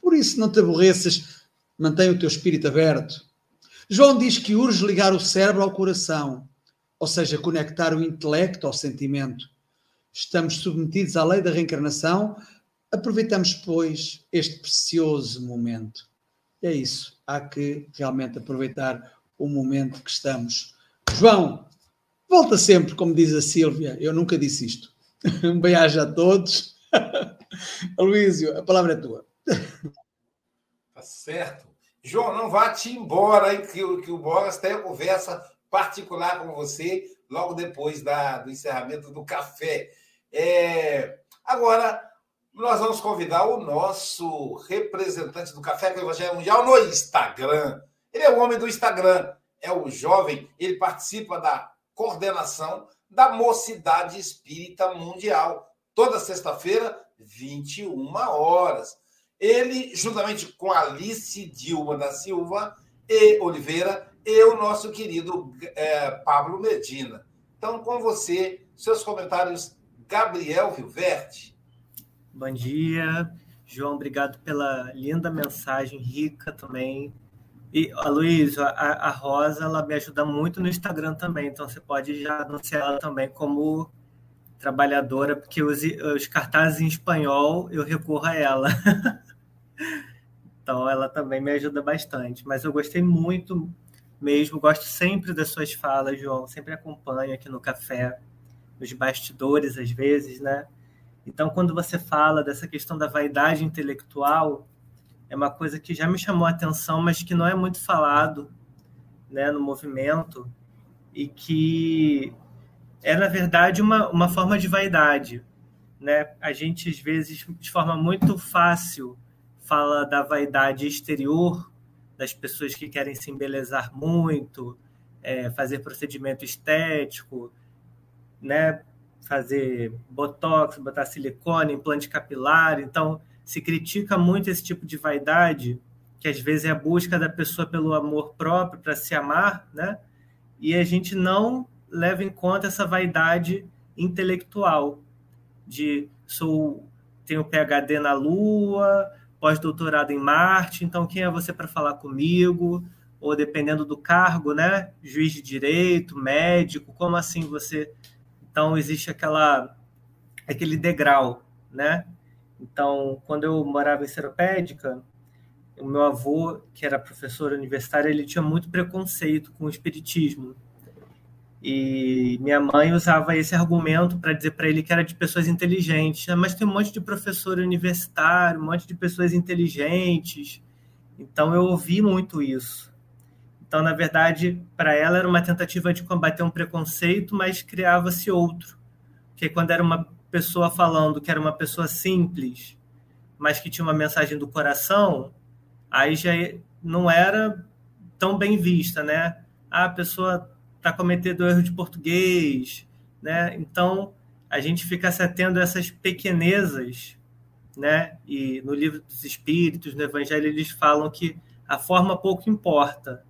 Por isso, não te aborreças, mantém o teu espírito aberto. João diz que urge ligar o cérebro ao coração, ou seja, conectar o intelecto ao sentimento estamos submetidos à lei da reencarnação, aproveitamos, pois, este precioso momento. É isso, há que realmente aproveitar o momento que estamos. João, volta sempre, como diz a Sílvia, eu nunca disse isto. Um beijo a todos. Aloísio, a palavra é tua. Tá certo. João, não vá-te embora, hein, que, que o Boras tem a conversa particular com você logo depois da, do encerramento do café. É... Agora, nós vamos convidar o nosso representante do Café com o Evangelho Mundial no Instagram. Ele é o homem do Instagram, é o jovem, ele participa da coordenação da Mocidade Espírita Mundial. Toda sexta-feira, 21 horas. Ele, juntamente com Alice Dilma da Silva e Oliveira, e o nosso querido é, Pablo Medina. Então, com você, seus comentários Gabriel Vilverte. Bom dia, João. Obrigado pela linda mensagem, rica também. E, a Luiz, a, a Rosa, ela me ajuda muito no Instagram também, então você pode já anunciar ela também como trabalhadora, porque os, os cartazes em espanhol eu recorro a ela. então ela também me ajuda bastante. Mas eu gostei muito mesmo, gosto sempre das suas falas, João, sempre acompanho aqui no café nos bastidores às vezes, né? Então, quando você fala dessa questão da vaidade intelectual, é uma coisa que já me chamou a atenção, mas que não é muito falado, né, no movimento e que é na verdade uma, uma forma de vaidade, né? A gente às vezes de forma muito fácil fala da vaidade exterior das pessoas que querem se embelezar muito, é, fazer procedimento estético, né, fazer botox, botar silicone, implante capilar. Então, se critica muito esse tipo de vaidade, que às vezes é a busca da pessoa pelo amor próprio, para se amar, né? E a gente não leva em conta essa vaidade intelectual de sou tenho PhD na Lua, pós-doutorado em Marte, então quem é você para falar comigo? Ou dependendo do cargo, né? Juiz de direito, médico, como assim você então existe aquela aquele degrau, né? Então, quando eu morava em Seropédica, o meu avô, que era professor universitário, ele tinha muito preconceito com o espiritismo. E minha mãe usava esse argumento para dizer para ele que era de pessoas inteligentes. Mas tem um monte de professor universitário, um monte de pessoas inteligentes. Então eu ouvi muito isso. Então, na verdade, para ela era uma tentativa de combater um preconceito, mas criava-se outro. Porque quando era uma pessoa falando que era uma pessoa simples, mas que tinha uma mensagem do coração, aí já não era tão bem vista, né? Ah, a pessoa está cometendo erro de português, né? Então, a gente fica se atendo a essas pequenezas, né? E no livro dos Espíritos, no Evangelho, eles falam que a forma pouco importa,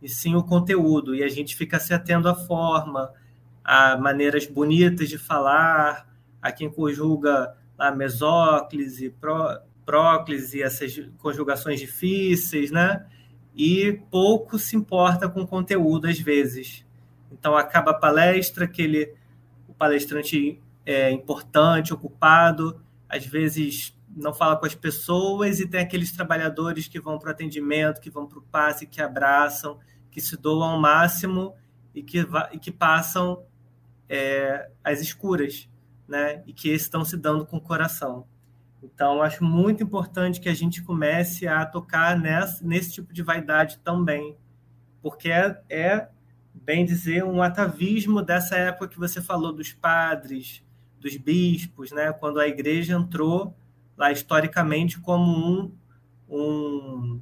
e sim o conteúdo. E a gente fica se atendo à forma, a maneiras bonitas de falar, a quem conjuga a mesóclise, pró, próclise, essas conjugações difíceis, né? E pouco se importa com o conteúdo às vezes. Então acaba a palestra, aquele o palestrante é importante, ocupado, às vezes não fala com as pessoas e tem aqueles trabalhadores que vão para o atendimento, que vão para o passe, que abraçam que se doam ao máximo e que, e que passam é, as escuras, né? E que estão se dando com o coração. Então, acho muito importante que a gente comece a tocar nessa, nesse tipo de vaidade também, porque é, é, bem dizer, um atavismo dessa época que você falou dos padres, dos bispos, né? quando a igreja entrou lá historicamente como um, um,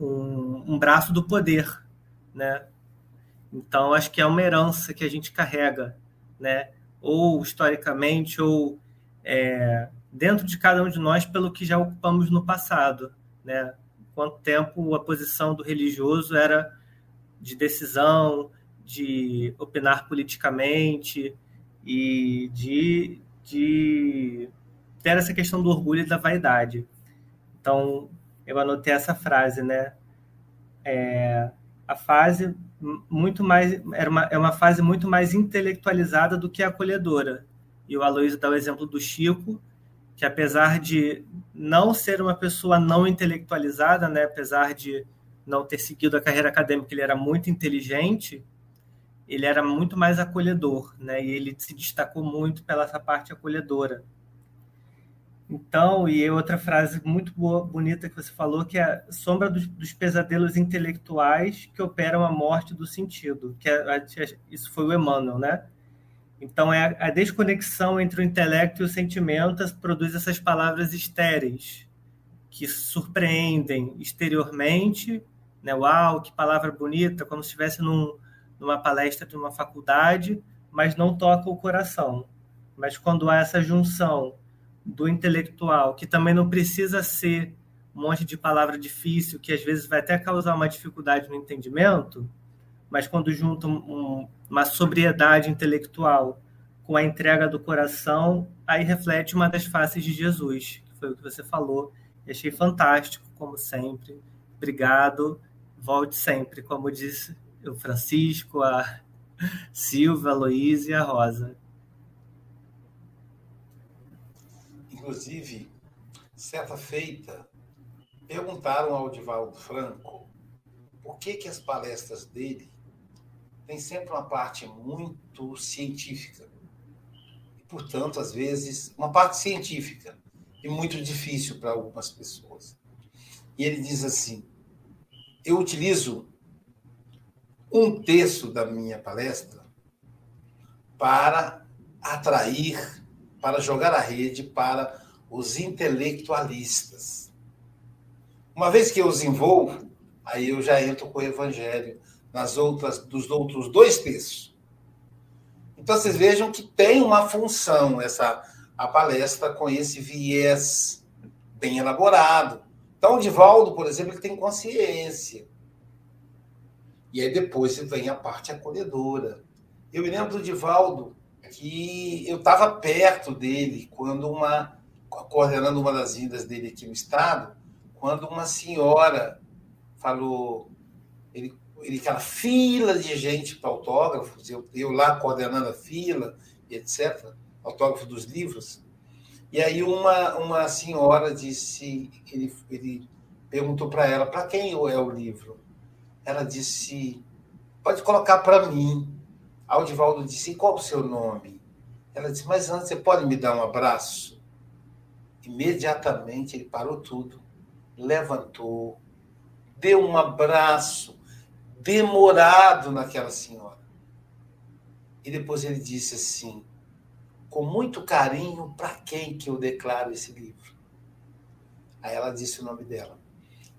um, um braço do poder. Né? Então, acho que é uma herança que a gente carrega, né? Ou historicamente, ou é, dentro de cada um de nós pelo que já ocupamos no passado, né? Quanto tempo a posição do religioso era de decisão, de opinar politicamente e de, de ter essa questão do orgulho e da vaidade. Então, eu anotei essa frase, né? É, a fase muito mais era uma, é uma fase muito mais intelectualizada do que acolhedora. E o Aloysio dá o exemplo do Chico, que apesar de não ser uma pessoa não intelectualizada, né, apesar de não ter seguido a carreira acadêmica, ele era muito inteligente, ele era muito mais acolhedor, né, e ele se destacou muito pela essa parte acolhedora. Então, e outra frase muito boa, bonita que você falou, que é a sombra dos, dos, pesadelos intelectuais que operam a morte do sentido, que é, isso foi o Emmanuel, né? Então, é a desconexão entre o intelecto e o sentimento produz essas palavras estéreis, que surpreendem exteriormente, né? Uau, que palavra bonita, como se estivesse num, numa palestra de uma faculdade, mas não toca o coração. Mas quando há essa junção do intelectual, que também não precisa ser um monte de palavra difícil, que às vezes vai até causar uma dificuldade no entendimento, mas quando junta um, uma sobriedade intelectual com a entrega do coração, aí reflete uma das faces de Jesus, que foi o que você falou. E achei fantástico, como sempre. Obrigado. Volte sempre, como disse o Francisco, a Silvia, a Luísa e a Rosa. Inclusive, certa feita, perguntaram ao Divaldo Franco por que, que as palestras dele tem sempre uma parte muito científica. E, portanto, às vezes, uma parte científica e muito difícil para algumas pessoas. E ele diz assim: eu utilizo um terço da minha palestra para atrair, para jogar a rede para os intelectualistas. Uma vez que eu os envolvo, aí eu já entro com o evangelho nas outras dos outros dois terços. Então vocês vejam que tem uma função essa a palestra com esse viés bem elaborado. Então o Divaldo, por exemplo, ele tem consciência. E aí depois vem a parte acolhedora. Eu me lembro do Divaldo que eu estava perto dele quando uma coordenando uma das vindas dele aqui no estado, quando uma senhora falou, ele ele, aquela fila de gente para autógrafos, eu, eu lá coordenando a fila, etc., autógrafo dos livros. E aí uma, uma senhora disse, ele, ele perguntou para ela, para quem é o livro? Ela disse, pode colocar para mim. Aldivaldo disse, qual o seu nome? Ela disse, mas antes você pode me dar um abraço? Imediatamente ele parou tudo, levantou, deu um abraço, demorado naquela senhora. E depois ele disse assim: com muito carinho, para quem que eu declaro esse livro? Aí ela disse o nome dela.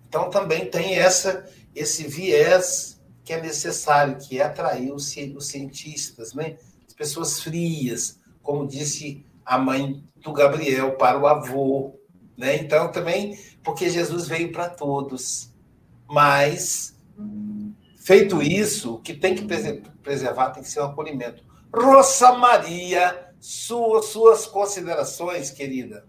Então também tem essa esse viés que é necessário, que é atrair os, cientistas, né? as pessoas frias, como disse a mãe do Gabriel para o avô. Né? Então também, porque Jesus veio para todos, mas Feito isso, o que tem que preservar tem que ser o acolhimento. Rosa Maria, suas, suas considerações, querida.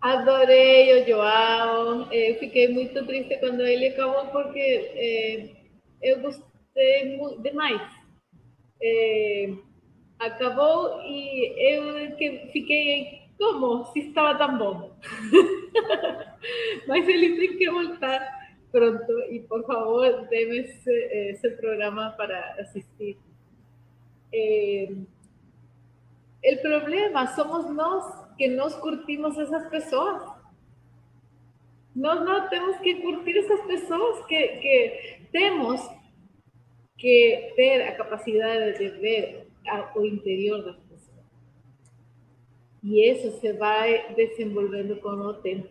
Adorei o João. Eu fiquei muito triste quando ele acabou, porque eh, eu gostei demais. Eh, acabou e eu que fiquei como se estava tão bom. Mas ele tem que voltar pronto y por favor deme ese, ese programa para asistir. Eh, El problema somos nós que nos curtimos essas pessoas. Nós não temos que curtir essas pessoas que, que temos que ter a capacidade de ver o interior das pessoas. E isso se vai desenvolvendo com o tempo.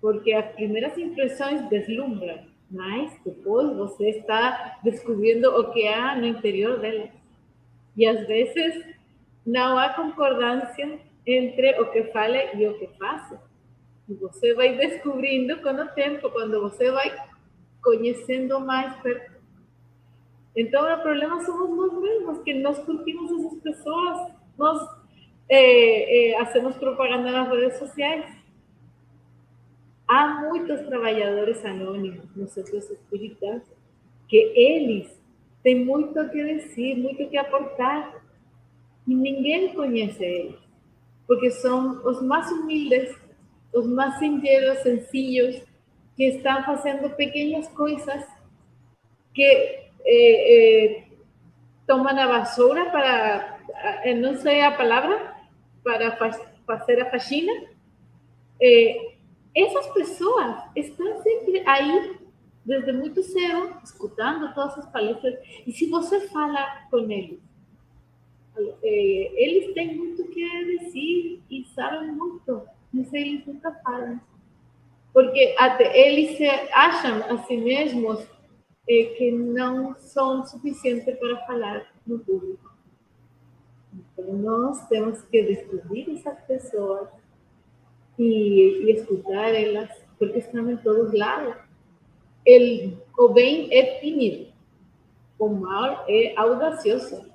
Porque as primeiras impressões deslumbram, mas depois você está descobrindo o que há no interior delas. E às vezes não há concordância entre o que fala e o que faz. E você vai descobrindo com o tempo, quando você vai conhecendo mais perto. Então, o problema somos nós mesmos, que nós curtimos essas pessoas, nós é, é, hacemos propaganda nas redes sociais. Há muitos trabalhadores anônimos nos centros espirituais que eles têm muito que dizer, muito que aportar, e ninguém conhece eles, porque são os mais humildes, os mais singelos, sencillos, que estão fazendo pequenas coisas que eh, eh, toman a basura para, eh, no sé la palabra, para hacer a faxina. Eh, essas pessoas estão sempre aí, desde muito cedo, escutando todas as palestras. E se você fala com eles, eh, eles têm muito que dizer e sabem muito, mas eles nunca falam. Porque até eles se acham a si mesmos é, que não são suficientes para falar no público. Então, nós temos que descobrir essas pessoas e, e escutar elas, porque estão em todos lados. El, o bem é tímido, o mal é audacioso.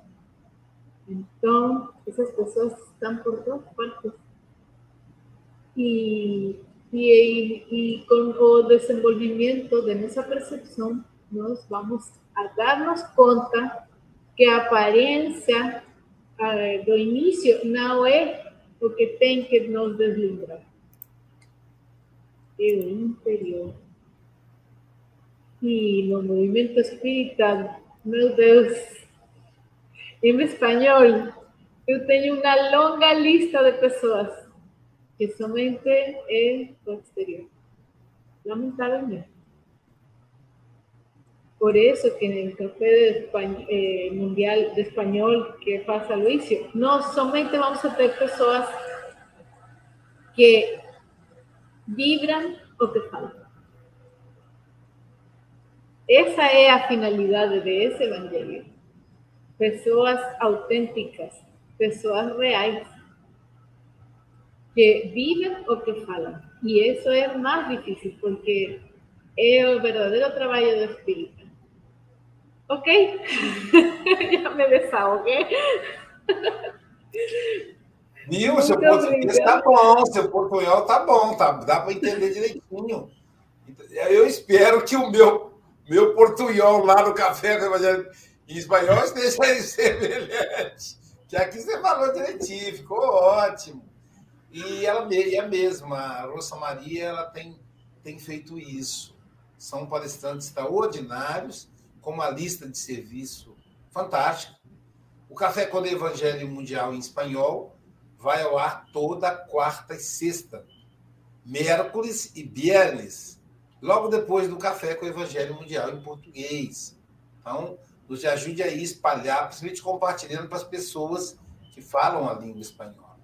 Então, essas pessoas estão por todas partes. E, e, e com de nossa percepção, nós vamos a darnos conta que a aparência uh, do início não é que tem que nos deslumbrar. É o interior. E no movimento espírita, meu Deus, em espanhol, eu tenho uma longa lista de pessoas que somente é o exterior. Lamentavelmente. Por eso que en el Café de eh, Mundial de Español que pasa Luisio, no solamente vamos a tener personas que vibran o que faltan. Esa es la finalidad de ese evangelio. Personas auténticas, personas reales, que viven o que falan. Y eso es más difícil porque es el verdadero trabajo de espíritu. Ok? Já me desahoguei. Viu? Seu português tá bom, seu portunhol tá bom, tá, dá para entender direitinho. Eu espero que o meu, meu portunhol lá no Café do Evangelho em espanhol esteja semelhante. Que aqui você falou direitinho, ficou ótimo. E ela e a mesma, a Rosa Maria, ela tem, tem feito isso. São palestrantes extraordinários com uma lista de serviço fantástica. O Café com o Evangelho Mundial em espanhol vai ao ar toda quarta e sexta, miércoles e viernes, logo depois do Café com o Evangelho Mundial em português. Então, nos ajude a espalhar, principalmente compartilhando para as pessoas que falam a língua espanhola.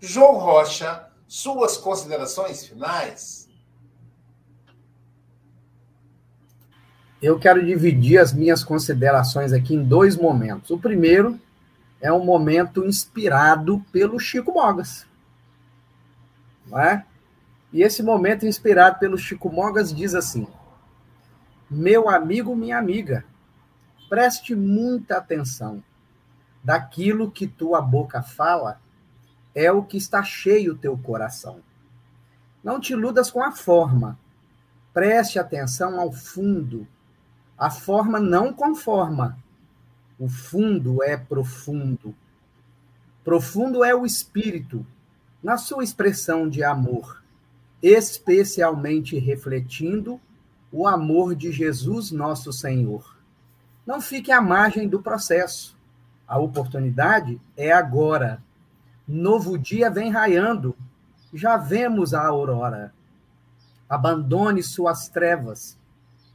João Rocha, suas considerações finais? eu quero dividir as minhas considerações aqui em dois momentos. O primeiro é um momento inspirado pelo Chico Mogas. Não é? E esse momento inspirado pelo Chico Mogas diz assim: Meu amigo, minha amiga, preste muita atenção. Daquilo que tua boca fala é o que está cheio teu coração. Não te iludas com a forma. Preste atenção ao fundo a forma não conforma. O fundo é profundo. Profundo é o espírito, na sua expressão de amor, especialmente refletindo o amor de Jesus, nosso Senhor. Não fique à margem do processo. A oportunidade é agora. Novo dia vem raiando. Já vemos a aurora. Abandone suas trevas.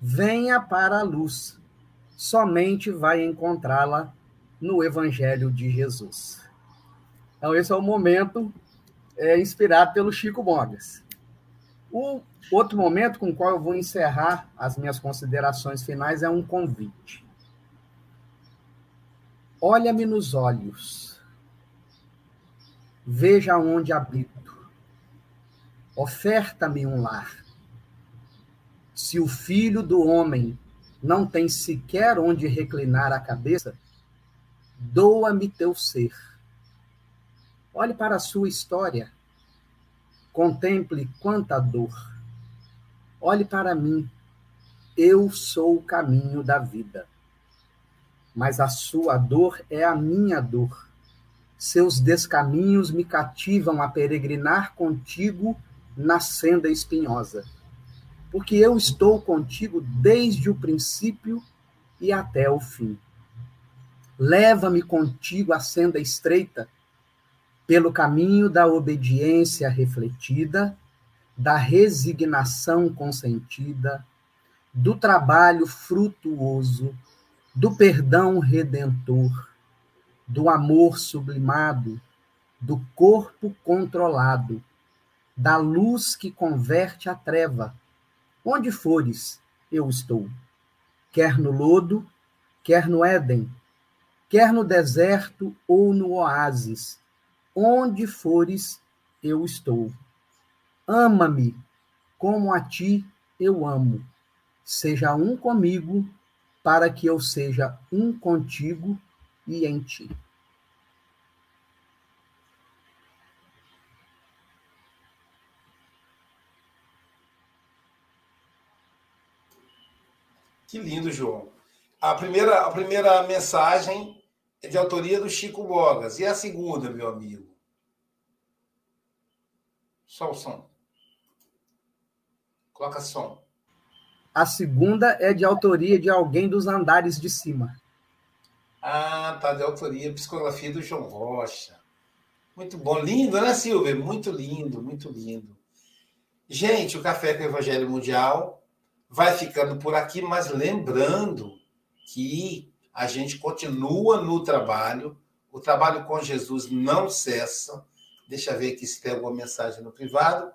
Venha para a luz. Somente vai encontrá-la no Evangelho de Jesus. Então, esse é o momento é, inspirado pelo Chico Mogas. O outro momento com o qual eu vou encerrar as minhas considerações finais é um convite. Olha-me nos olhos. Veja onde habito. Oferta-me um lar. Se o filho do homem não tem sequer onde reclinar a cabeça, doa-me teu ser. Olhe para a sua história Contemple quanta dor. Olhe para mim. Eu sou o caminho da vida. Mas a sua dor é a minha dor. Seus descaminhos me cativam a peregrinar contigo na senda espinhosa. Porque eu estou contigo desde o princípio e até o fim. Leva-me contigo à senda estreita pelo caminho da obediência refletida, da resignação consentida, do trabalho frutuoso, do perdão redentor, do amor sublimado, do corpo controlado, da luz que converte a treva. Onde fores, eu estou. Quer no lodo, quer no Éden, quer no deserto ou no oásis, Onde fores, eu estou. Ama-me como a ti eu amo. Seja um comigo, para que eu seja um contigo e em ti. Que lindo, João. A primeira, a primeira mensagem é de autoria do Chico Bogas. E a segunda, meu amigo? Só o som. Coloca som. A segunda é de autoria de alguém dos andares de cima. Ah, tá, de autoria, psicografia do João Rocha. Muito bom. Lindo, né, Silvia? Muito lindo, muito lindo. Gente, o Café com o Evangelho Mundial vai ficando por aqui, mas lembrando que a gente continua no trabalho, o trabalho com Jesus não cessa. Deixa eu ver aqui se tem alguma mensagem no privado.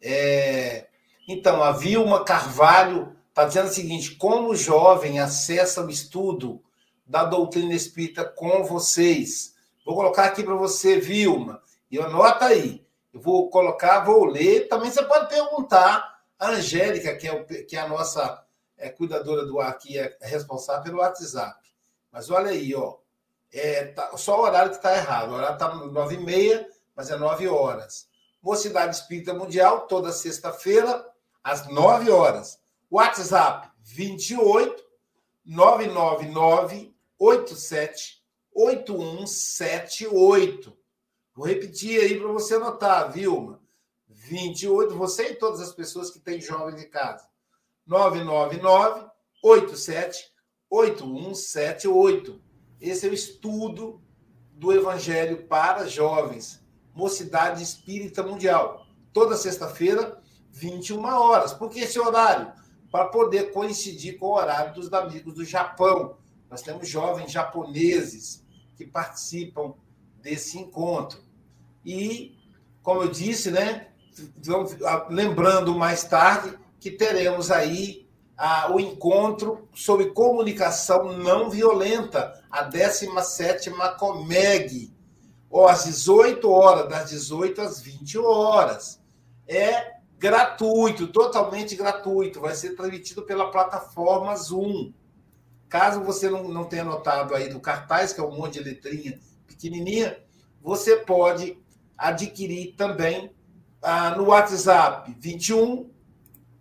É... Então, a Vilma Carvalho está dizendo o seguinte: como o jovem acessa o estudo da doutrina espírita com vocês? Vou colocar aqui para você, Vilma, e anota aí. Eu vou colocar, vou ler. Também você pode perguntar a Angélica, que é, o, que é a nossa é cuidadora do ar que é responsável pelo WhatsApp. Mas olha aí, ó. É, tá, só o horário que está errado. O horário está nove e meia, mas é nove horas. Mocidade Espírita Mundial, toda sexta-feira, às nove horas. WhatsApp 28 999 87 8178. Vou repetir aí para você anotar, Vilma. 28, você e todas as pessoas que têm jovens em casa. 999 87 8178. Esse é o estudo do Evangelho para jovens, Mocidade Espírita Mundial. Toda sexta-feira, 21 horas. Por que esse horário? Para poder coincidir com o horário dos amigos do Japão. Nós temos jovens japoneses que participam desse encontro. E, como eu disse, né, lembrando mais tarde que teremos aí ah, o encontro sobre comunicação não violenta, a 17 Comeg, ou às 18 horas, das 18 às 20 horas. É gratuito, totalmente gratuito, vai ser transmitido pela plataforma Zoom. Caso você não, não tenha notado aí do cartaz, que é um monte de letrinha pequenininha, você pode adquirir também ah, no WhatsApp 21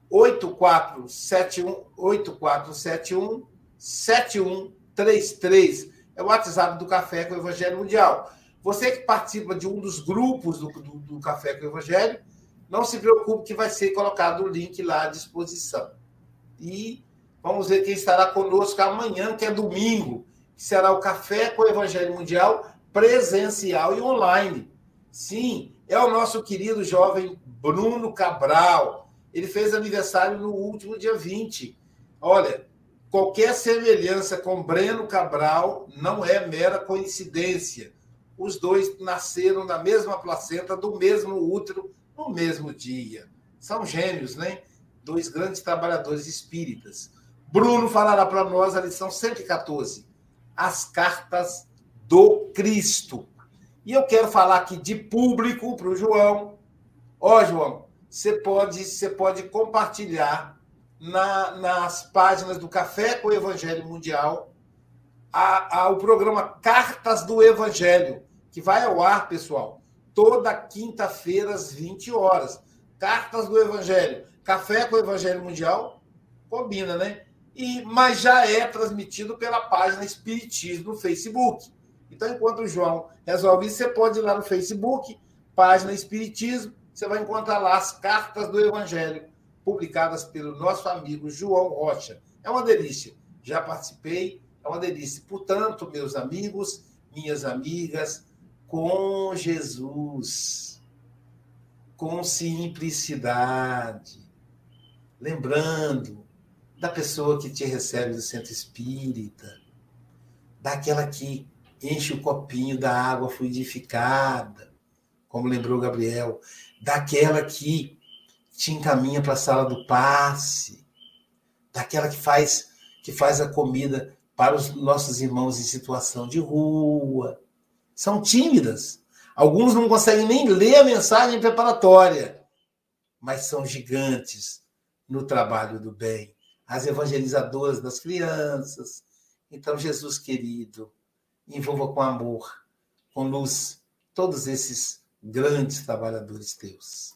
8471 8471 7133. É o WhatsApp do Café com o Evangelho Mundial. Você que participa de um dos grupos do, do, do Café com o Evangelho, não se preocupe que vai ser colocado o link lá à disposição. E vamos ver quem estará conosco amanhã, que é domingo. que será o Café com o Evangelho Mundial presencial e online. Sim, é o nosso querido jovem Bruno Cabral. Ele fez aniversário no último dia 20. Olha, qualquer semelhança com Breno Cabral não é mera coincidência. Os dois nasceram na mesma placenta, do mesmo útero, no mesmo dia. São gêmeos, né? Dois grandes trabalhadores espíritas. Bruno falará para nós a lição 114, as cartas do Cristo. E eu quero falar aqui de público para o João. Ó, João, você pode, você pode compartilhar na, nas páginas do Café com o Evangelho Mundial a, a, o programa Cartas do Evangelho, que vai ao ar, pessoal, toda quinta-feira às 20 horas. Cartas do Evangelho. Café com o Evangelho Mundial combina, né? E, mas já é transmitido pela página Espiritismo no Facebook. Então, enquanto o João resolve isso, você pode ir lá no Facebook, página Espiritismo, você vai encontrar lá as cartas do Evangelho, publicadas pelo nosso amigo João Rocha. É uma delícia. Já participei, é uma delícia. Portanto, meus amigos, minhas amigas, com Jesus, com simplicidade, lembrando da pessoa que te recebe do centro espírita, daquela que enche o copinho da água fluidificada, como lembrou Gabriel, daquela que te encaminha para a sala do passe, daquela que faz que faz a comida para os nossos irmãos em situação de rua. São tímidas. Alguns não conseguem nem ler a mensagem preparatória, mas são gigantes no trabalho do bem. As evangelizadoras das crianças. Então, Jesus querido, envolva com amor, com luz, todos esses grandes trabalhadores teus.